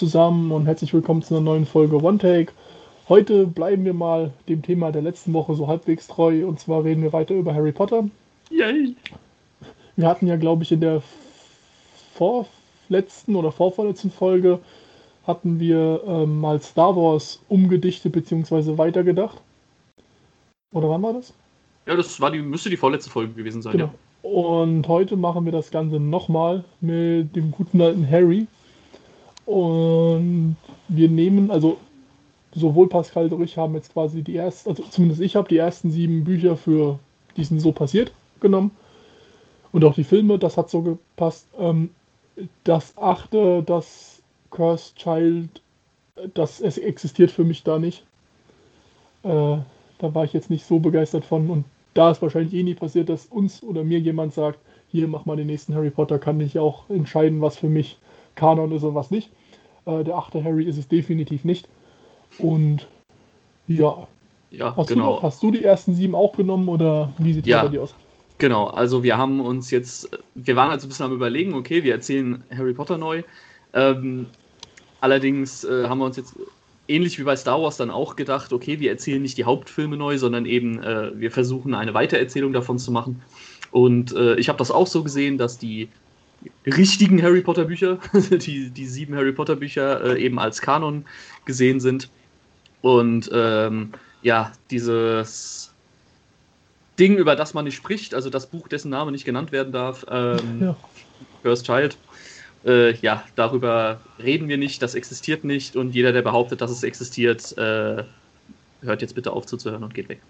zusammen und herzlich willkommen zu einer neuen Folge One Take. Heute bleiben wir mal dem Thema der letzten Woche so halbwegs treu und zwar reden wir weiter über Harry Potter. Yay! Wir hatten ja, glaube ich, in der vorletzten oder vorvorletzten Folge hatten wir ähm, mal Star Wars umgedichtet bzw. weitergedacht. Oder wann war das? Ja, das war die, müsste die vorletzte Folge gewesen sein, Genau. ja. Und heute machen wir das Ganze nochmal mit dem guten alten Harry. Und wir nehmen, also sowohl Pascal auch ich haben jetzt quasi die ersten, also zumindest ich habe die ersten sieben Bücher für diesen So passiert genommen. Und auch die Filme, das hat so gepasst. Ähm, das achte, das Cursed Child, das es existiert für mich da nicht. Äh, da war ich jetzt nicht so begeistert von. Und da ist wahrscheinlich eh nie passiert, dass uns oder mir jemand sagt, hier mach mal den nächsten Harry Potter, kann ich auch entscheiden, was für mich Kanon ist und was nicht. Äh, der achte Harry ist es definitiv nicht. Und ja, Ja, hast, du, genau. noch- hast du die ersten sieben auch genommen oder wie sieht Ja. das bei dir aus? Genau, also wir haben uns jetzt, wir waren also ein bisschen am überlegen, okay, wir erzählen Harry Potter neu. Ähm, allerdings äh, haben wir uns jetzt ähnlich wie bei Star Wars dann auch gedacht, okay, wir erzählen nicht die Hauptfilme neu, sondern eben äh, wir versuchen eine Weitererzählung davon zu machen. Und äh, ich habe das auch so gesehen, dass die richtigen Harry Potter Bücher, die, die sieben Harry Potter Bücher äh, eben als Kanon gesehen sind. Und ähm, ja, dieses Ding, über das man nicht spricht, also das Buch, dessen Name nicht genannt werden darf, ähm, Ja. First Child, äh, ja, darüber reden wir nicht, das existiert nicht und jeder, der behauptet, dass es existiert, äh, hört jetzt bitte auf zuzuhören und geht weg.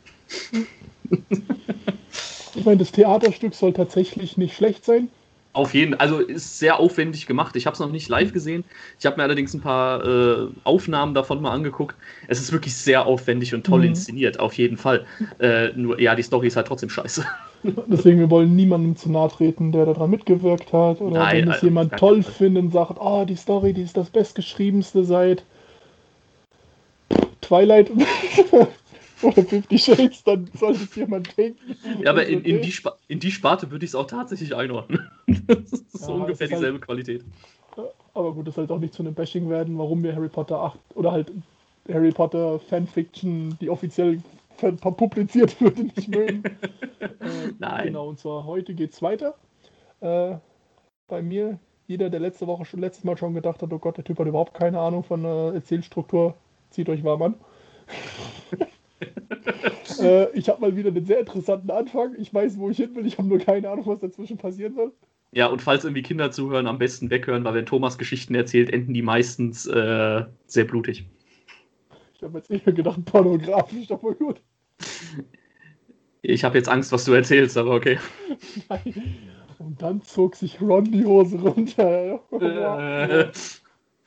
Ich meine, das Theaterstück soll tatsächlich nicht schlecht sein. Auf jeden also ist sehr aufwendig gemacht. Ich habe es noch nicht live gesehen. Ich habe mir allerdings ein paar äh, Aufnahmen davon mal angeguckt. Es ist wirklich sehr aufwendig und toll Mhm. inszeniert, auf jeden Fall. Äh, nur, ja, die Story ist halt trotzdem scheiße. Deswegen, wir wollen niemandem zu nahe treten, der daran mitgewirkt hat. Oder Nein, wenn es also, jemand toll Fall. findet und sagt, oh, die Story, die ist das bestgeschriebenste seit Twilight oder Fifty Shades, dann soll es jemand denken. Ja, aber in, in, die, Spa in die Sparte würde ich es auch tatsächlich einordnen. das ist so Ja, ungefähr es ist halt- dieselbe Qualität. Aber gut, das soll auch nicht zu einem Bashing werden, warum wir Harry Potter 8 oder halt Harry Potter Fanfiction, die offiziell publiziert wird, nicht mögen. äh, Nein. Genau, und zwar heute geht's weiter. Äh, bei mir, jeder, der letzte Woche schon letztes Mal schon gedacht hat, oh Gott, der Typ hat überhaupt keine Ahnung von äh, Erzählstruktur, zieht euch warm an. äh, ich habe mal wieder einen sehr interessanten Anfang. Ich weiß, wo ich hin will. Ich habe nur keine Ahnung, was dazwischen passieren soll. Ja, und falls irgendwie Kinder zuhören, am besten weghören, weil wenn Thomas Geschichten erzählt, enden die meistens äh, sehr blutig. Ich habe jetzt eher gedacht, pornografisch, aber gut. Ich habe jetzt Angst, was du erzählst, aber okay. Nein. Und dann zog sich Ron die Hose runter. Äh,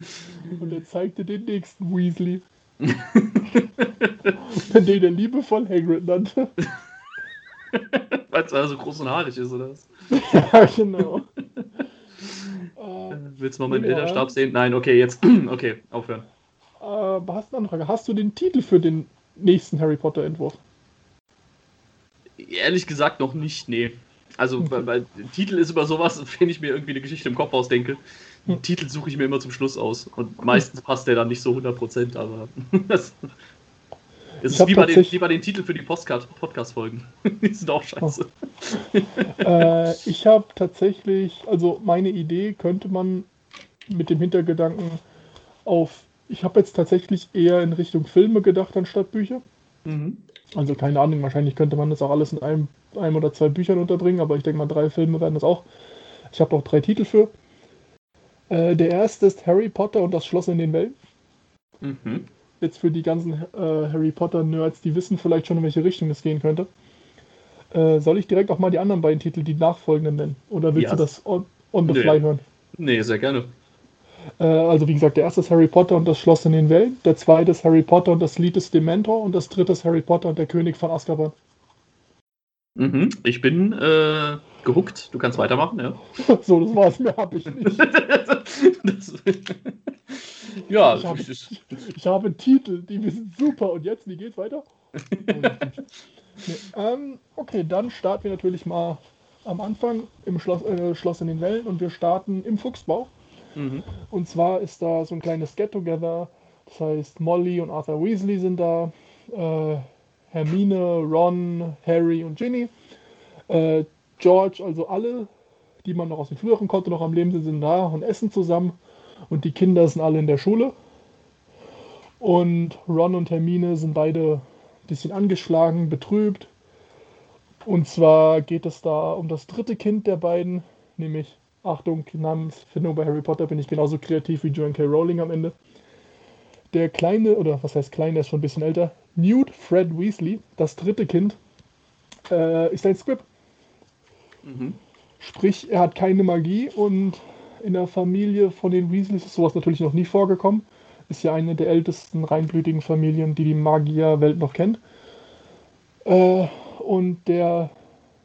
Und er zeigte den nächsten Weasley, den er liebevoll Hagrid nannte. Weil es also groß und haarig ist, oder was? ja, genau. äh, Willst du mal meinen Ja. Elternstab sehen? Nein, okay, jetzt. okay, aufhören. äh, hast du eine Frage? Hast du den Titel für den nächsten Harry Potter Entwurf? Ehrlich gesagt noch nicht, nee. Also, weil, weil Titel ist über sowas, wenn ich mir irgendwie eine Geschichte im Kopf ausdenke. Den Titel suche ich mir immer zum Schluss aus. Und meistens passt der dann nicht so 100%, aber das es ist wie bei, den, wie bei den Titeln für die Podcast-Folgen. die sind auch scheiße. äh, ich habe tatsächlich, also meine Idee könnte man mit dem Hintergedanken auf, ich habe jetzt tatsächlich eher in Richtung Filme gedacht anstatt Bücher. Mhm. Also keine Ahnung, wahrscheinlich könnte man das auch alles in einem, einem oder zwei Büchern unterbringen, aber ich denke mal, drei Filme werden das auch. Ich habe auch drei Titel für. Äh, der erste ist Harry Potter und das Schloss in den Wellen. Mhm. Jetzt für die ganzen äh, Harry Potter-Nerds, die wissen vielleicht schon, in welche Richtung es gehen könnte. Äh, soll ich direkt auch mal die anderen beiden Titel, die nachfolgenden nennen? Oder willst Ja. du das on, on the Nö. fly hören? Nee, sehr gerne. Äh, also wie gesagt, der erste ist Harry Potter und das Schloss in den Wellen. Der zweite ist Harry Potter und das Lied des Dementor. Und das dritte ist Harry Potter und der König von Azkaban. Mhm. Ich bin äh, gehuckt. Du kannst weitermachen, ja. so, das war's. Mehr habe ich nicht. das, ja, Ich habe, ich- habe Titel, die sind super. Und jetzt, wie geht's weiter? nee, ähm, okay, dann starten wir natürlich mal am Anfang im Schloss, äh, Schloss in den Wellen und wir starten im Fuchsbau. Mhm. Und zwar ist da so ein kleines Get-Together. Das heißt, Molly und Arthur Weasley sind da. Äh, Hermine, Ron, Harry und Ginny. Äh, George, also alle, die man noch aus den früheren konnte, noch am Leben sind, sind da und essen zusammen. Und die Kinder sind alle in der Schule. Und Ron und Hermine sind beide ein bisschen angeschlagen, betrübt. Und zwar geht es da um das dritte Kind der beiden, nämlich, Achtung, Namensfindung bei Harry Potter bin ich genauso kreativ wie Joan K. Rowling am Ende. Der kleine, oder was heißt klein, der ist schon ein bisschen älter, Newt Fred Weasley, das dritte Kind, äh, ist ein Squib. Mhm. Sprich, er hat keine Magie und in der Familie von den Weasleys ist sowas natürlich noch nie vorgekommen. Ist ja eine der ältesten reinblütigen Familien, die die Magierwelt noch kennt. Äh, und der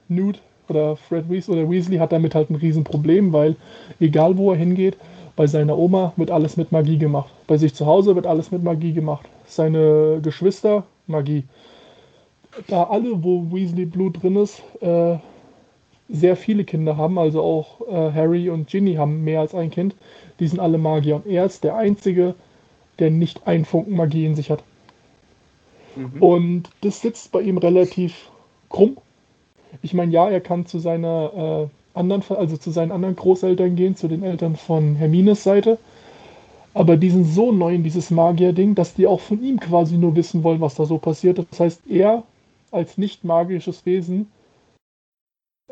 Newt oder Fred Weasley oder Weasley hat damit halt ein Riesenproblem, weil egal wo er hingeht, bei seiner Oma wird alles mit Magie gemacht. Bei sich zu Hause wird alles mit Magie gemacht. Seine Geschwister, Magie. Da alle, wo Weasley Blut drin ist, äh, sehr viele Kinder haben, also auch äh, Harry und Ginny haben mehr als ein Kind, die sind alle Magier. Und er ist der Einzige, der nicht einen Funken Magie in sich hat. Mhm. Und das sitzt bei ihm relativ krumm. Ich meine, ja, er kann zu seiner äh, anderen, also zu seinen anderen Großeltern gehen, zu den Eltern von Hermines Seite. Aber die sind so neu in dieses Magier-Ding, dass die auch von ihm quasi nur wissen wollen, was da so passiert. Das heißt, er als nicht magisches Wesen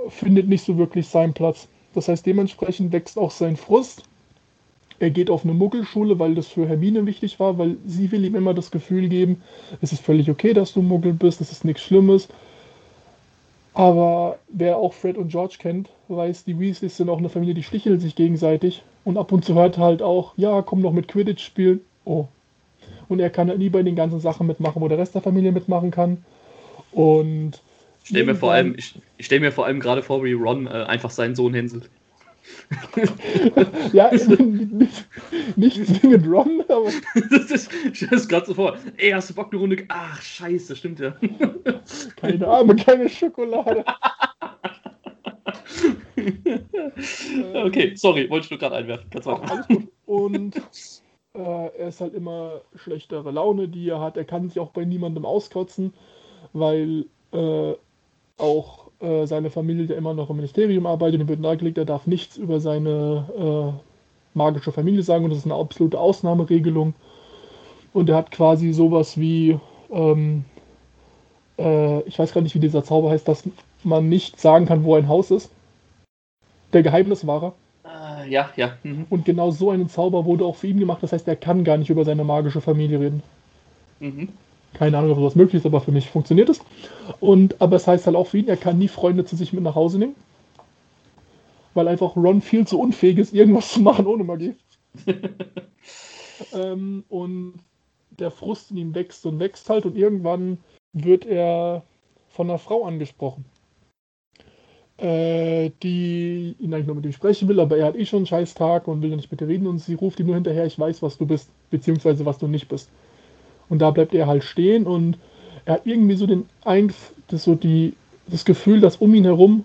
findet nicht so wirklich seinen Platz. Das heißt, dementsprechend wächst auch sein Frust. Er geht auf eine Muggelschule, weil das für Hermine wichtig war, weil sie will ihm immer das Gefühl geben, es ist völlig okay, dass du Muggel bist, es ist nichts Schlimmes. Aber wer auch Fred und George kennt, weiß, die Weasleys sind auch eine Familie, die sticheln sich gegenseitig. Und ab und zu hört halt auch, ja, komm noch mit Quidditch spielen. Oh. Und er kann halt nie bei den ganzen Sachen mitmachen, wo der Rest der Familie mitmachen kann. Und ich stelle mir vor allem, ich, ich stelle mir vor allem gerade vor, wie Ron äh, einfach seinen Sohn hänselt. ja, nicht, nicht zwingend Ron, aber. das ist, ich stelle es gerade so vor. Ey, hast du Bock eine Runde? Ach, scheiße, stimmt ja. keine Arme, keine Schokolade. okay, sorry, wollte ich nur gerade einwerfen. Kannst Ach, alles gut. Und äh, er ist halt immer schlechtere Laune, die er hat. Er kann sich auch bei niemandem auskotzen, weil äh, auch äh, seine Familie, der immer noch im Ministerium arbeitet, ihm wird nahegelegt, er darf nichts über seine äh, magische Familie sagen und das ist eine absolute Ausnahmeregelung. Und er hat quasi sowas wie, ähm, äh, ich weiß gar nicht, wie dieser Zauber heißt, dass man nicht sagen kann, wo ein Haus ist. Der Geheimniswahrer. Uh, ja, ja. Mhm. Und genau so einen Zauber wurde auch für ihn gemacht. Das heißt, er kann gar nicht über seine magische Familie reden. Mhm. Keine Ahnung, ob das möglich ist, aber für mich funktioniert es. Und, aber es heißt halt auch für ihn, er kann nie Freunde zu sich mit nach Hause nehmen. Weil einfach Ron viel zu unfähig ist, irgendwas zu machen ohne Magie. ähm, und der Frust in ihm wächst und wächst halt und irgendwann wird er von einer Frau angesprochen. Äh, die ihn eigentlich nur mit ihm sprechen will, aber er hat eh schon einen scheiß Tag und will nicht mit ihr reden und sie ruft ihm nur hinterher, ich weiß, was du bist, beziehungsweise was du nicht bist. Und da bleibt er halt stehen und er hat irgendwie so den Einf das, so die, das Gefühl, dass um ihn herum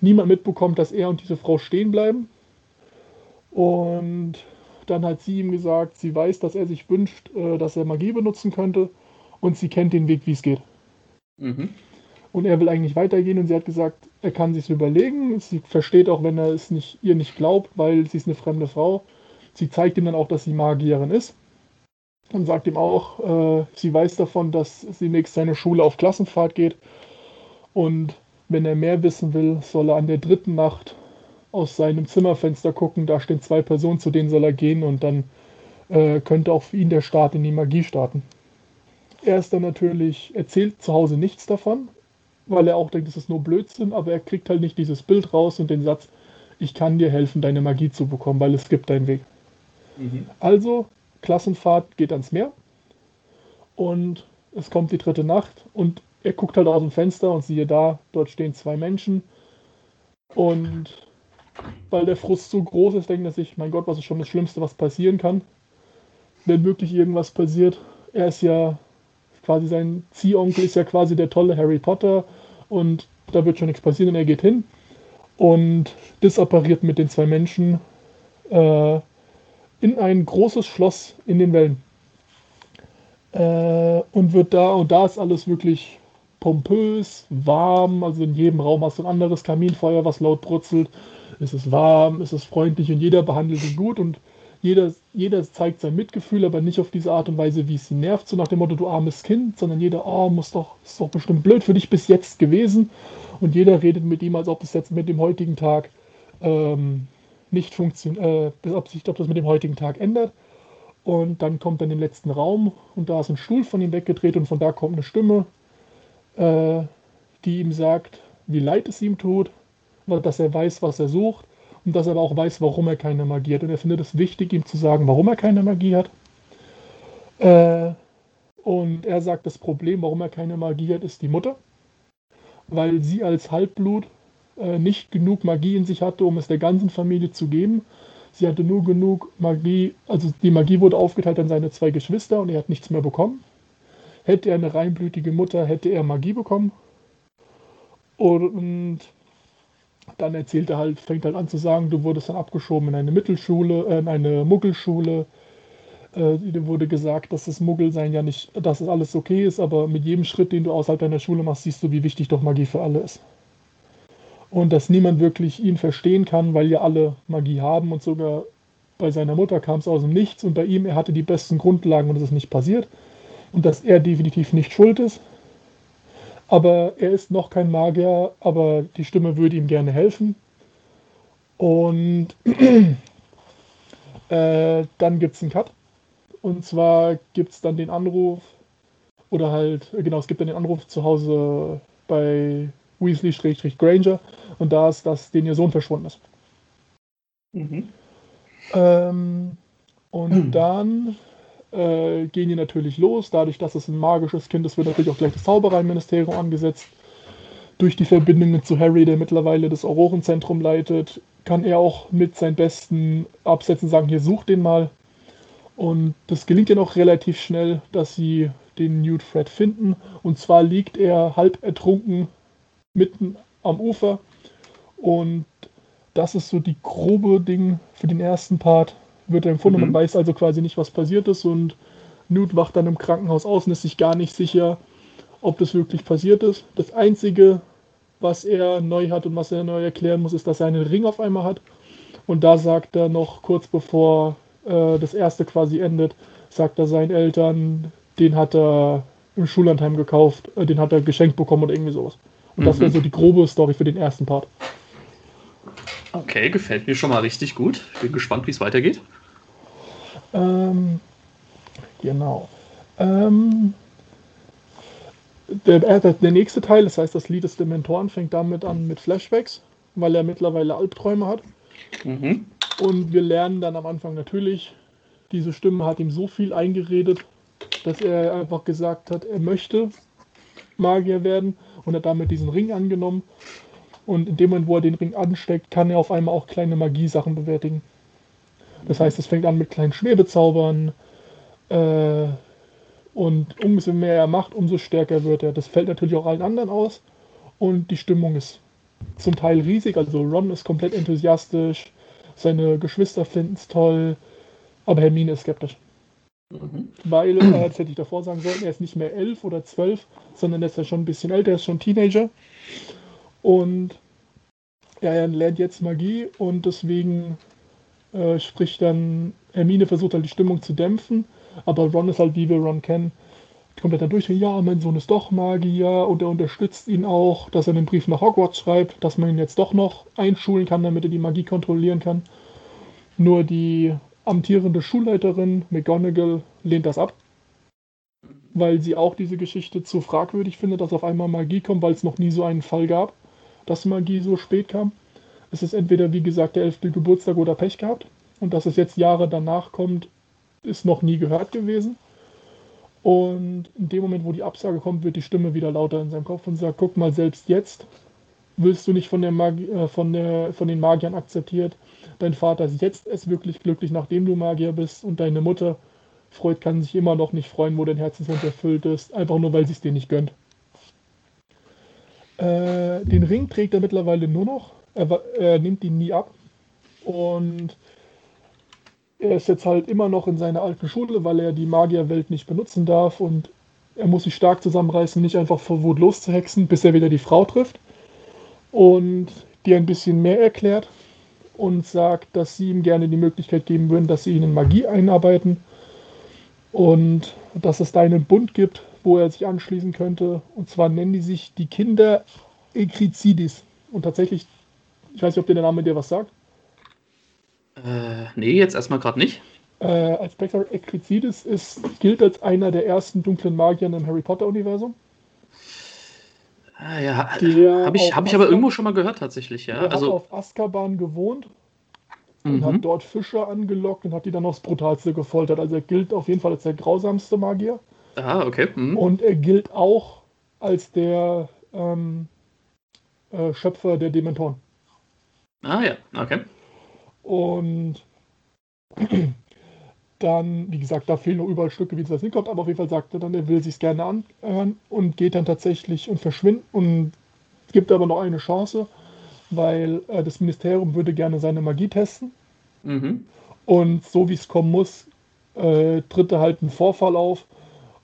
niemand mitbekommt, dass er und diese Frau stehen bleiben. Und dann hat sie ihm gesagt, sie weiß, dass er sich wünscht, äh, dass er Magie benutzen könnte und sie kennt den Weg, wie es geht. Mhm. Und er will eigentlich weitergehen und sie hat gesagt, er kann sich überlegen. Sie versteht auch, wenn er es nicht, ihr nicht glaubt, weil sie ist eine fremde Frau. Sie zeigt ihm dann auch, dass sie Magierin ist und sagt ihm auch, äh, sie weiß davon, dass sie nächst seine Schule auf Klassenfahrt geht. Und wenn er mehr wissen will, soll er an der dritten Nacht aus seinem Zimmerfenster gucken. Da stehen zwei Personen, zu denen soll er gehen und dann äh, könnte auch für ihn der Start in die Magie starten. Er ist dann natürlich, erzählt zu Hause nichts davon, weil er auch denkt, es ist nur Blödsinn, aber er kriegt halt nicht dieses Bild raus und den Satz, ich kann dir helfen, deine Magie zu bekommen, weil es gibt deinen Weg. Mhm. Also Klassenfahrt geht ans Meer. Und es kommt die dritte Nacht und er guckt halt aus dem Fenster und siehe da, dort stehen zwei Menschen. Und weil der Frust so groß ist, denkt er sich, mein Gott, was ist schon das Schlimmste, was passieren kann, wenn wirklich irgendwas passiert. Er ist ja quasi sein Ziehonkel, ist ja quasi der tolle Harry Potter und da wird schon nichts passieren und er geht hin. Und disappariert mit den zwei Menschen äh, in ein großes Schloss in den Wellen. Äh, und wird da, und da ist alles wirklich pompös, warm, also in jedem Raum hast du ein anderes Kaminfeuer, was laut brutzelt. Es ist warm, es ist freundlich und jeder behandelt ihn gut und jeder, jeder zeigt sein Mitgefühl, aber nicht auf diese Art und Weise, wie es sie nervt, so nach dem Motto, du armes Kind, sondern jeder, oh, muss doch, ist doch bestimmt blöd für dich bis jetzt gewesen. Und jeder redet mit ihm, als ob es jetzt mit dem heutigen Tag ähm, nicht funktioniert, äh, ob sich ob das mit dem heutigen Tag ändert. Und dann kommt er in den letzten Raum und da ist ein Stuhl von ihm weggedreht und von da kommt eine Stimme, äh, die ihm sagt, wie leid es ihm tut, dass er weiß, was er sucht und dass er aber auch weiß, warum er keine Magie hat. Und er findet es wichtig, ihm zu sagen, warum er keine Magie hat. Äh, und er sagt, das Problem, warum er keine Magie hat, ist die Mutter, weil sie als Halbblut äh, nicht genug Magie in sich hatte, um es der ganzen Familie zu geben. Sie hatte nur genug Magie, also die Magie wurde aufgeteilt an seine zwei Geschwister und er hat nichts mehr bekommen. Hätte er eine reinblütige Mutter, hätte er Magie bekommen. Und dann erzählt er halt, fängt halt an zu sagen, du wurdest dann abgeschoben in eine Mittelschule, äh, in eine Muggelschule. Äh, dir wurde gesagt, dass das Muggelsein ja nicht, dass es alles okay ist, aber mit jedem Schritt, den du außerhalb deiner Schule machst, siehst du, wie wichtig doch Magie für alle ist. Und dass niemand wirklich ihn verstehen kann, weil ja alle Magie haben und sogar bei seiner Mutter kam es aus dem Nichts und bei ihm, er hatte die besten Grundlagen und es ist nicht passiert. Und dass er definitiv nicht schuld ist, aber er ist noch kein Magier, aber die Stimme würde ihm gerne helfen. Und äh, dann gibt es einen Cut. Und zwar gibt es dann den Anruf, oder halt, genau, es gibt dann den Anruf zu Hause bei Weasley-Granger und da ist, dass den ihr Sohn verschwunden ist. Mhm. Ähm, und mhm. dann äh, gehen die natürlich los. Dadurch, dass es ein magisches Kind ist, wird natürlich auch gleich das Zaubereiministerium angesetzt. Durch die Verbindungen zu Harry, der mittlerweile das Aurorenzentrum leitet, kann er auch mit seinen Besten absetzen, sagen, hier such den mal. Und das gelingt ja noch relativ schnell, dass sie den Newt Fred finden. Und zwar liegt er halb ertrunken mitten am Ufer. Und das ist so die grobe Ding für den ersten Part wird er empfunden. Mhm. Man weiß also quasi nicht, was passiert ist. Und Newt wacht dann im Krankenhaus aus und ist sich gar nicht sicher, ob das wirklich passiert ist. Das Einzige, was er neu hat und was er neu erklären muss, ist, dass er einen Ring auf einmal hat. Und da sagt er noch kurz bevor äh, das erste quasi endet, sagt er seinen Eltern, den hat er im Schullandheim gekauft, äh, den hat er geschenkt bekommen oder irgendwie sowas. Und mhm. das wäre so die grobe Story für den ersten Part. Okay, gefällt mir schon mal richtig gut. Bin gespannt, wie es weitergeht. Ähm, genau. Ähm, der, der, nächste Teil, das heißt das Lied des Dementoren, fängt damit an mit Flashbacks, weil er mittlerweile Albträume hat. Mhm. Und wir lernen dann am Anfang natürlich, diese Stimme hat ihm so viel eingeredet, dass er einfach gesagt hat, er möchte Magier werden und hat damit diesen Ring angenommen und in dem Moment, wo er den Ring ansteckt, kann er auf einmal auch kleine Magiesachen bewältigen. Das heißt, es fängt an mit kleinen Schwebezaubern. Äh, und umso mehr er macht, umso stärker wird er. Das fällt natürlich auch allen anderen aus. Und die Stimmung ist zum Teil riesig. Also Ron ist komplett enthusiastisch. Seine Geschwister finden es toll. Aber Hermine ist skeptisch. Mhm. Weil, äh, das hätte ich davor sagen sollen, er ist nicht mehr elf oder zwölf, sondern er ist ja schon ein bisschen älter, er ist schon Teenager. Und er lernt jetzt Magie und deswegen äh, spricht dann, Hermine versucht halt die Stimmung zu dämpfen, aber Ron ist halt, wie wir Ron kennen, kommt er dann durch, ja, mein Sohn ist doch Magier und er unterstützt ihn auch, dass er den Brief nach Hogwarts schreibt, dass man ihn jetzt doch noch einschulen kann, damit er die Magie kontrollieren kann. Nur die amtierende Schulleiterin McGonagall lehnt das ab, weil sie auch diese Geschichte zu fragwürdig findet, dass auf einmal Magie kommt, weil es noch nie so einen Fall gab dass Magie so spät kam. Es ist entweder, wie gesagt, der 11. Geburtstag oder Pech gehabt. Und dass es jetzt Jahre danach kommt, ist noch nie gehört gewesen. Und in dem Moment, wo die Absage kommt, wird die Stimme wieder lauter in seinem Kopf und sagt, guck mal, selbst jetzt willst du nicht von, der Magie, äh, von, der, von den Magiern akzeptiert. Dein Vater ist jetzt erst wirklich glücklich, nachdem du Magier bist. Und deine Mutter, Freud, kann sich immer noch nicht freuen, wo dein Herzenswunsch erfüllt ist. Einfach nur, weil sie es dir nicht gönnt. Äh, den Ring trägt er mittlerweile nur noch. Er, er, nimmt ihn nie ab. Und er ist jetzt halt immer noch in seiner alten Schule, weil er die Magierwelt nicht benutzen darf und er muss sich stark zusammenreißen, nicht einfach vor Wut loszuhexen, bis er wieder die Frau trifft und die ein bisschen mehr erklärt und sagt, dass sie ihm gerne die Möglichkeit geben würden, dass sie ihn in Magie einarbeiten und dass es da einen Bund gibt, wo er sich anschließen könnte. Und zwar nennen die sich die Kinder Ekrizidis. Und tatsächlich, ich weiß nicht, ob der Name dir was sagt. Äh, nee, jetzt erstmal gerade nicht. Äh, als Spectre Ekrizidis ist, gilt als einer der ersten dunklen Magier im Harry Potter-Universum. Ah, ja, habe ich, hab ich aber irgendwo schon mal gehört tatsächlich, ja. Er also, hat auf Azkaban gewohnt und mhm. hat dort Fische angelockt und hat die dann aufs Brutalste gefoltert. Also er gilt auf jeden Fall als der grausamste Magier. Ah, okay. Mhm. Und er gilt auch als der ähm, äh, Schöpfer der Dementoren. Ah ja, okay. Und dann, wie gesagt, da fehlen noch überall Stücke, wie das hinkommt, aber auf jeden Fall sagt er dann, er will sich gerne anhören und geht dann tatsächlich und verschwindet und gibt aber noch eine Chance, weil äh, das Ministerium würde gerne seine Magie testen. Mhm. Und so wie es kommen muss, äh, tritt er halt ein Vorfall auf.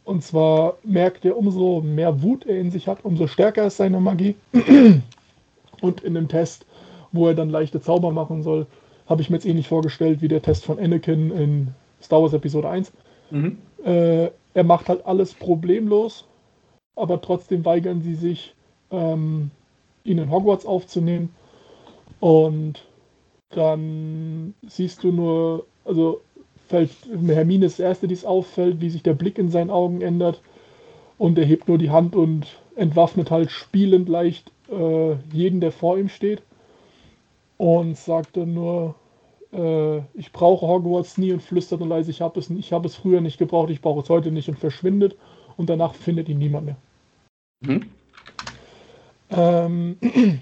Und zwar merkt er, umso mehr Wut er in sich hat, umso stärker ist seine Magie. und in dem Test, wo er dann leichte Zauber machen soll, habe ich mir jetzt ähnlich vorgestellt wie der Test von Anakin in Star Wars Episode 1. Mhm. Äh, er macht halt alles problemlos, aber trotzdem weigern sie sich, ähm, ihn in Hogwarts aufzunehmen. Und dann siehst du nur, also fällt Hermine ist das erste, die es auffällt, wie sich der Blick in seinen Augen ändert. Und er hebt nur die Hand und entwaffnet halt spielend leicht äh, jeden, der vor ihm steht. Und sagt dann nur, äh, ich brauche Hogwarts nie und flüstert nur leise, ich habe es, hab es früher nicht gebraucht, ich brauche es heute nicht und verschwindet. Und danach findet ihn niemand mehr. Mhm. Ähm,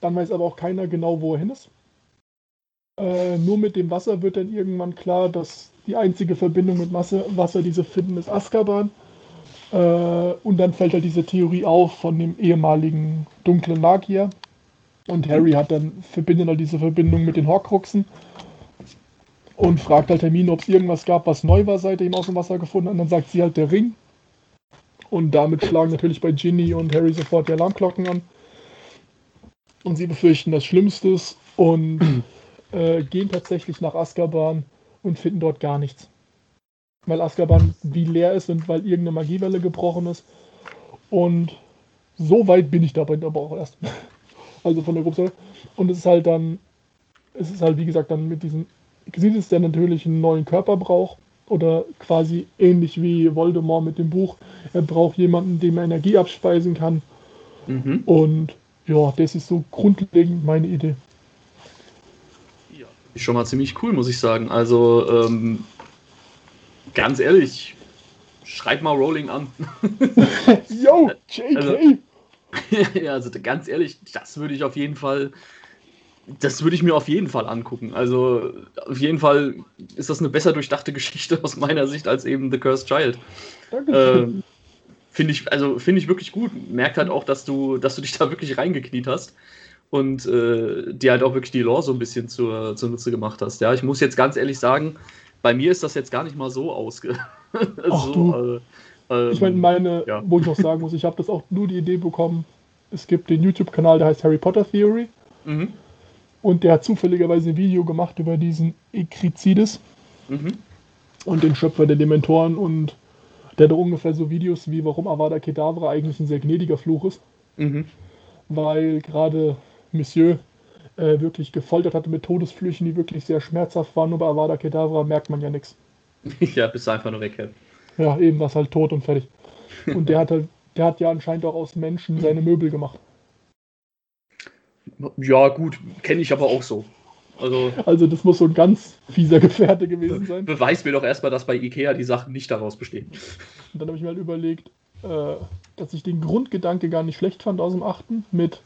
dann weiß aber auch keiner genau, wo er hin ist. Äh, nur mit dem Wasser wird dann irgendwann klar, dass die einzige Verbindung mit Masse, Wasser, die sie finden, ist Azkaban. Äh, und dann fällt halt diese Theorie auf von dem ehemaligen dunklen Magier. Und Harry hat dann verbindet halt diese Verbindung mit den Horcruxen und fragt halt Hermine, ob es irgendwas gab, was neu war, seit er ihn aus dem Wasser gefunden hat. Und dann sagt sie halt der Ring. Und damit schlagen natürlich bei Ginny und Harry sofort die Alarmglocken an. Und sie befürchten das Schlimmste und äh, gehen tatsächlich nach Azkaban und finden dort gar nichts. Weil Azkaban wie leer ist und weil irgendeine Magiewelle gebrochen ist. Und so weit bin ich dabei aber auch erst. Also von der Gruppe. Und es ist halt dann, es ist halt wie gesagt dann mit diesem Exodus, der natürlich einen neuen Körper braucht. Oder quasi ähnlich wie Voldemort mit dem Buch. Er braucht jemanden, dem er Energie abspeisen kann. Mhm. Und ja, das ist so grundlegend meine Idee schon mal ziemlich cool, muss ich sagen. Also, ähm, ganz ehrlich, schreib mal Rolling an. Yo, JK! Also, ja, also ganz ehrlich, das würde ich auf jeden Fall, das würde ich mir auf jeden Fall angucken. Also, auf jeden Fall ist das eine besser durchdachte Geschichte aus meiner Sicht als eben The Cursed Child. Äh, finde ich, also finde ich wirklich gut. Merkt halt auch, dass du, dass du dich da wirklich reingekniet hast und äh, dir halt auch wirklich die Lore so ein bisschen zur, zunutze gemacht hast. Ja, ich muss jetzt ganz ehrlich sagen, bei mir ist das jetzt gar nicht mal so ausge. Ach, so, du. Äh, ich meine, meine, ja. wo ich noch sagen muss, ich habe das auch nur die Idee bekommen. Es gibt den YouTube-Kanal, der heißt Harry Potter Theory. Mhm. Und der hat zufälligerweise ein Video gemacht über diesen Ekrizides mhm. und den Schöpfer der Dementoren und der hat ungefähr so Videos wie warum Avada Kedavra eigentlich ein sehr gnädiger Fluch ist. Mhm. Weil gerade Monsieur äh, wirklich gefoltert hatte mit Todesflüchen, die wirklich sehr schmerzhaft waren. Nur bei Avada Kedavra merkt man ja nichts. Ja, bist einfach nur weg. Ja, eben was halt tot und fertig. Und der hat halt, der hat ja anscheinend auch aus Menschen seine Möbel gemacht. Ja, gut, kenne ich aber auch so. Also, also das muss so ein ganz fieser Gefährte gewesen sein. Beweis mir doch erstmal, dass bei Ikea die Sachen nicht daraus bestehen. Und dann habe ich mir halt überlegt, äh, dass ich den Grundgedanke gar nicht schlecht fand aus dem achten mit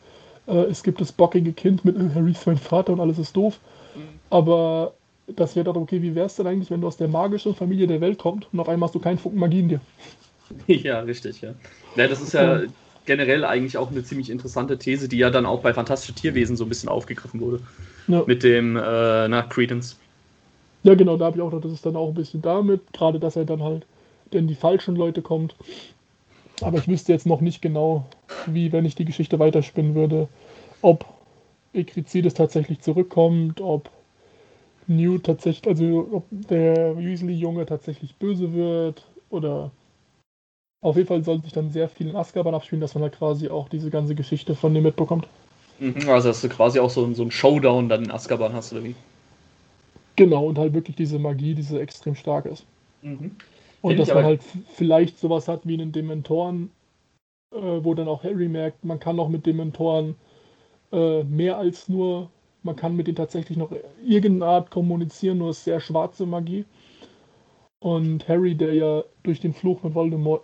äh, es gibt das bockige Kind mit Harry ist mein Vater und alles ist doof. Mhm. Aber das wäre doch okay, wie wäre es denn eigentlich, wenn du aus der magischen Familie der Welt kommst und auf einmal hast du keinen Funken Magie in dir? Ja, richtig, ja. Ja, das ist ja generell eigentlich auch eine ziemlich interessante These, die ja dann auch bei Fantastische Tierwesen so ein bisschen aufgegriffen wurde. Ja. Mit dem, äh, nach Credence. Ja, genau, da habe ich auch noch, das ist dann auch ein bisschen damit, gerade dass er dann halt in die falschen Leute kommt. Aber ich wüsste jetzt noch nicht genau, wie, wenn ich die Geschichte weiterspinnen würde, ob Ekrizides tatsächlich zurückkommt, ob Newt tatsächlich, also ob der Weasley-Junge tatsächlich böse wird oder auf jeden Fall sollte sich dann sehr viel in Azkaban abspielen, dass man halt quasi auch diese ganze Geschichte von dem mitbekommt. Mhm, also dass du quasi auch so, so ein Showdown dann in Azkaban hast, oder wie? Genau, und halt wirklich diese Magie, die so extrem stark ist. Mhm. Und dass man halt vielleicht sowas hat wie einen Dementoren, äh, wo dann auch Harry merkt, man kann auch mit Dementoren äh, mehr als nur, man kann mit denen tatsächlich noch irgendeine Art kommunizieren, nur ist sehr schwarze Magie. Und Harry, der ja durch den Fluch mit Voldemort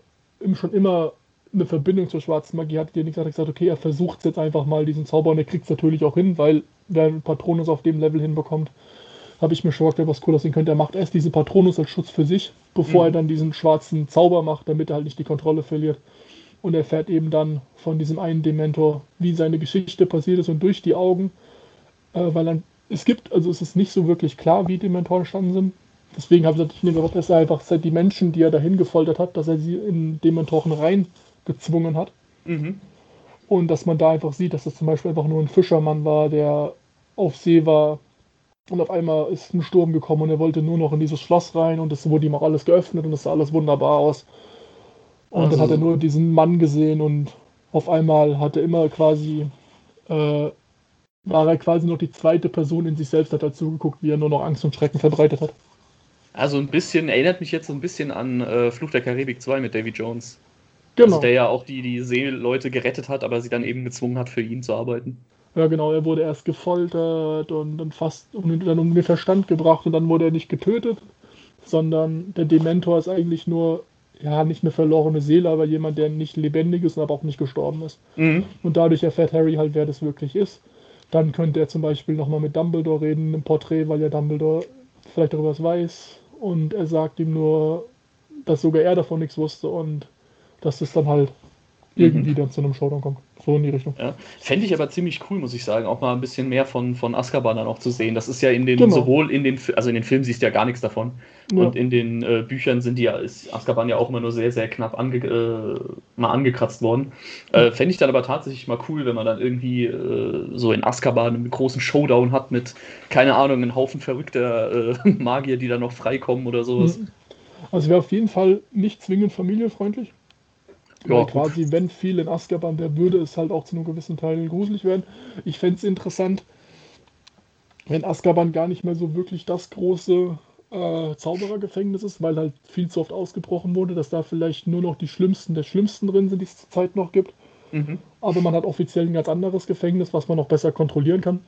schon immer eine Verbindung zur schwarzen Magie hat, der nicht hat gesagt, okay, er versucht jetzt einfach mal diesen Zauber und er kriegt es natürlich auch hin, weil wer Patronus auf dem Level hinbekommt, habe ich mir schon gedacht, was cool aussehen könnte. Er macht erst diesen Patronus als Schutz für sich, bevor mhm. er dann diesen schwarzen Zauber macht, damit er halt nicht die Kontrolle verliert. Und er fährt eben dann von diesem einen Dementor, wie seine Geschichte passiert ist und durch die Augen, äh, weil dann, es gibt, also es ist nicht so wirklich klar, wie Dementoren entstanden sind. Deswegen habe ich gesagt, ich nehme dass er einfach seit die Menschen, die er dahin gefoltert hat, dass er sie in Dementoren reingezwungen hat. Mhm. Und dass man da einfach sieht, dass das zum Beispiel einfach nur ein Fischermann war, der auf See war, und auf einmal ist ein Sturm gekommen und er wollte nur noch in dieses Schloss rein und es wurde ihm auch alles geöffnet und es sah alles wunderbar aus. Und also. dann hat er nur diesen Mann gesehen und auf einmal hat er immer quasi, äh, war er quasi noch die zweite Person in sich selbst, hat dazu geguckt, wie er nur noch Angst und Schrecken verbreitet hat. Also ein bisschen, erinnert mich jetzt so ein bisschen an äh, Fluch der Karibik 2 mit Davy Jones. Genau. Also der ja auch die, die Seeleute gerettet hat, aber sie dann eben gezwungen hat, für ihn zu arbeiten. Ja, genau, er wurde erst gefoltert und dann fast und dann um den Verstand gebracht und dann wurde er nicht getötet, sondern der Dementor ist eigentlich nur, ja, nicht eine verlorene Seele, aber jemand, der nicht lebendig ist und aber auch nicht gestorben ist. Mhm. Und dadurch erfährt Harry halt, wer das wirklich ist. Dann könnte er zum Beispiel nochmal mit Dumbledore reden im Porträt, weil ja Dumbledore vielleicht darüber was weiß. Und er sagt ihm nur, dass sogar er davon nichts wusste und dass es dann halt irgendwie mhm. dann zu einem Showdown kommt. So in die Richtung. Ja. Fände ich aber ziemlich cool, muss ich sagen, auch mal ein bisschen mehr von, von Azkaban dann auch zu sehen. Das ist ja in den, genau. sowohl in den, also in den Filmen siehst du ja gar nichts davon. Ja. Und in den äh, Büchern sind die ja, ist Azkaban ja auch immer nur sehr, sehr knapp ange, äh, mal angekratzt worden. Äh, Fände ich dann aber tatsächlich mal cool, wenn man dann irgendwie äh, so in Azkaban einen großen Showdown hat mit, keine Ahnung, einem Haufen verrückter äh, Magier, die dann noch freikommen oder sowas. Mhm. Also wäre auf jeden Fall nicht zwingend familienfreundlich. Ja, quasi, wenn viel in Azkaban wäre, würde es halt auch zu einem gewissen Teil gruselig werden. Ich fände es interessant, wenn Azkaban gar nicht mehr so wirklich das große äh, Zauberergefängnis ist, weil halt viel zu oft ausgebrochen wurde, dass da vielleicht nur noch die Schlimmsten der Schlimmsten drin sind, die es zurzeit noch gibt. Mhm. Aber man hat offiziell ein ganz anderes Gefängnis, was man noch besser kontrollieren kann.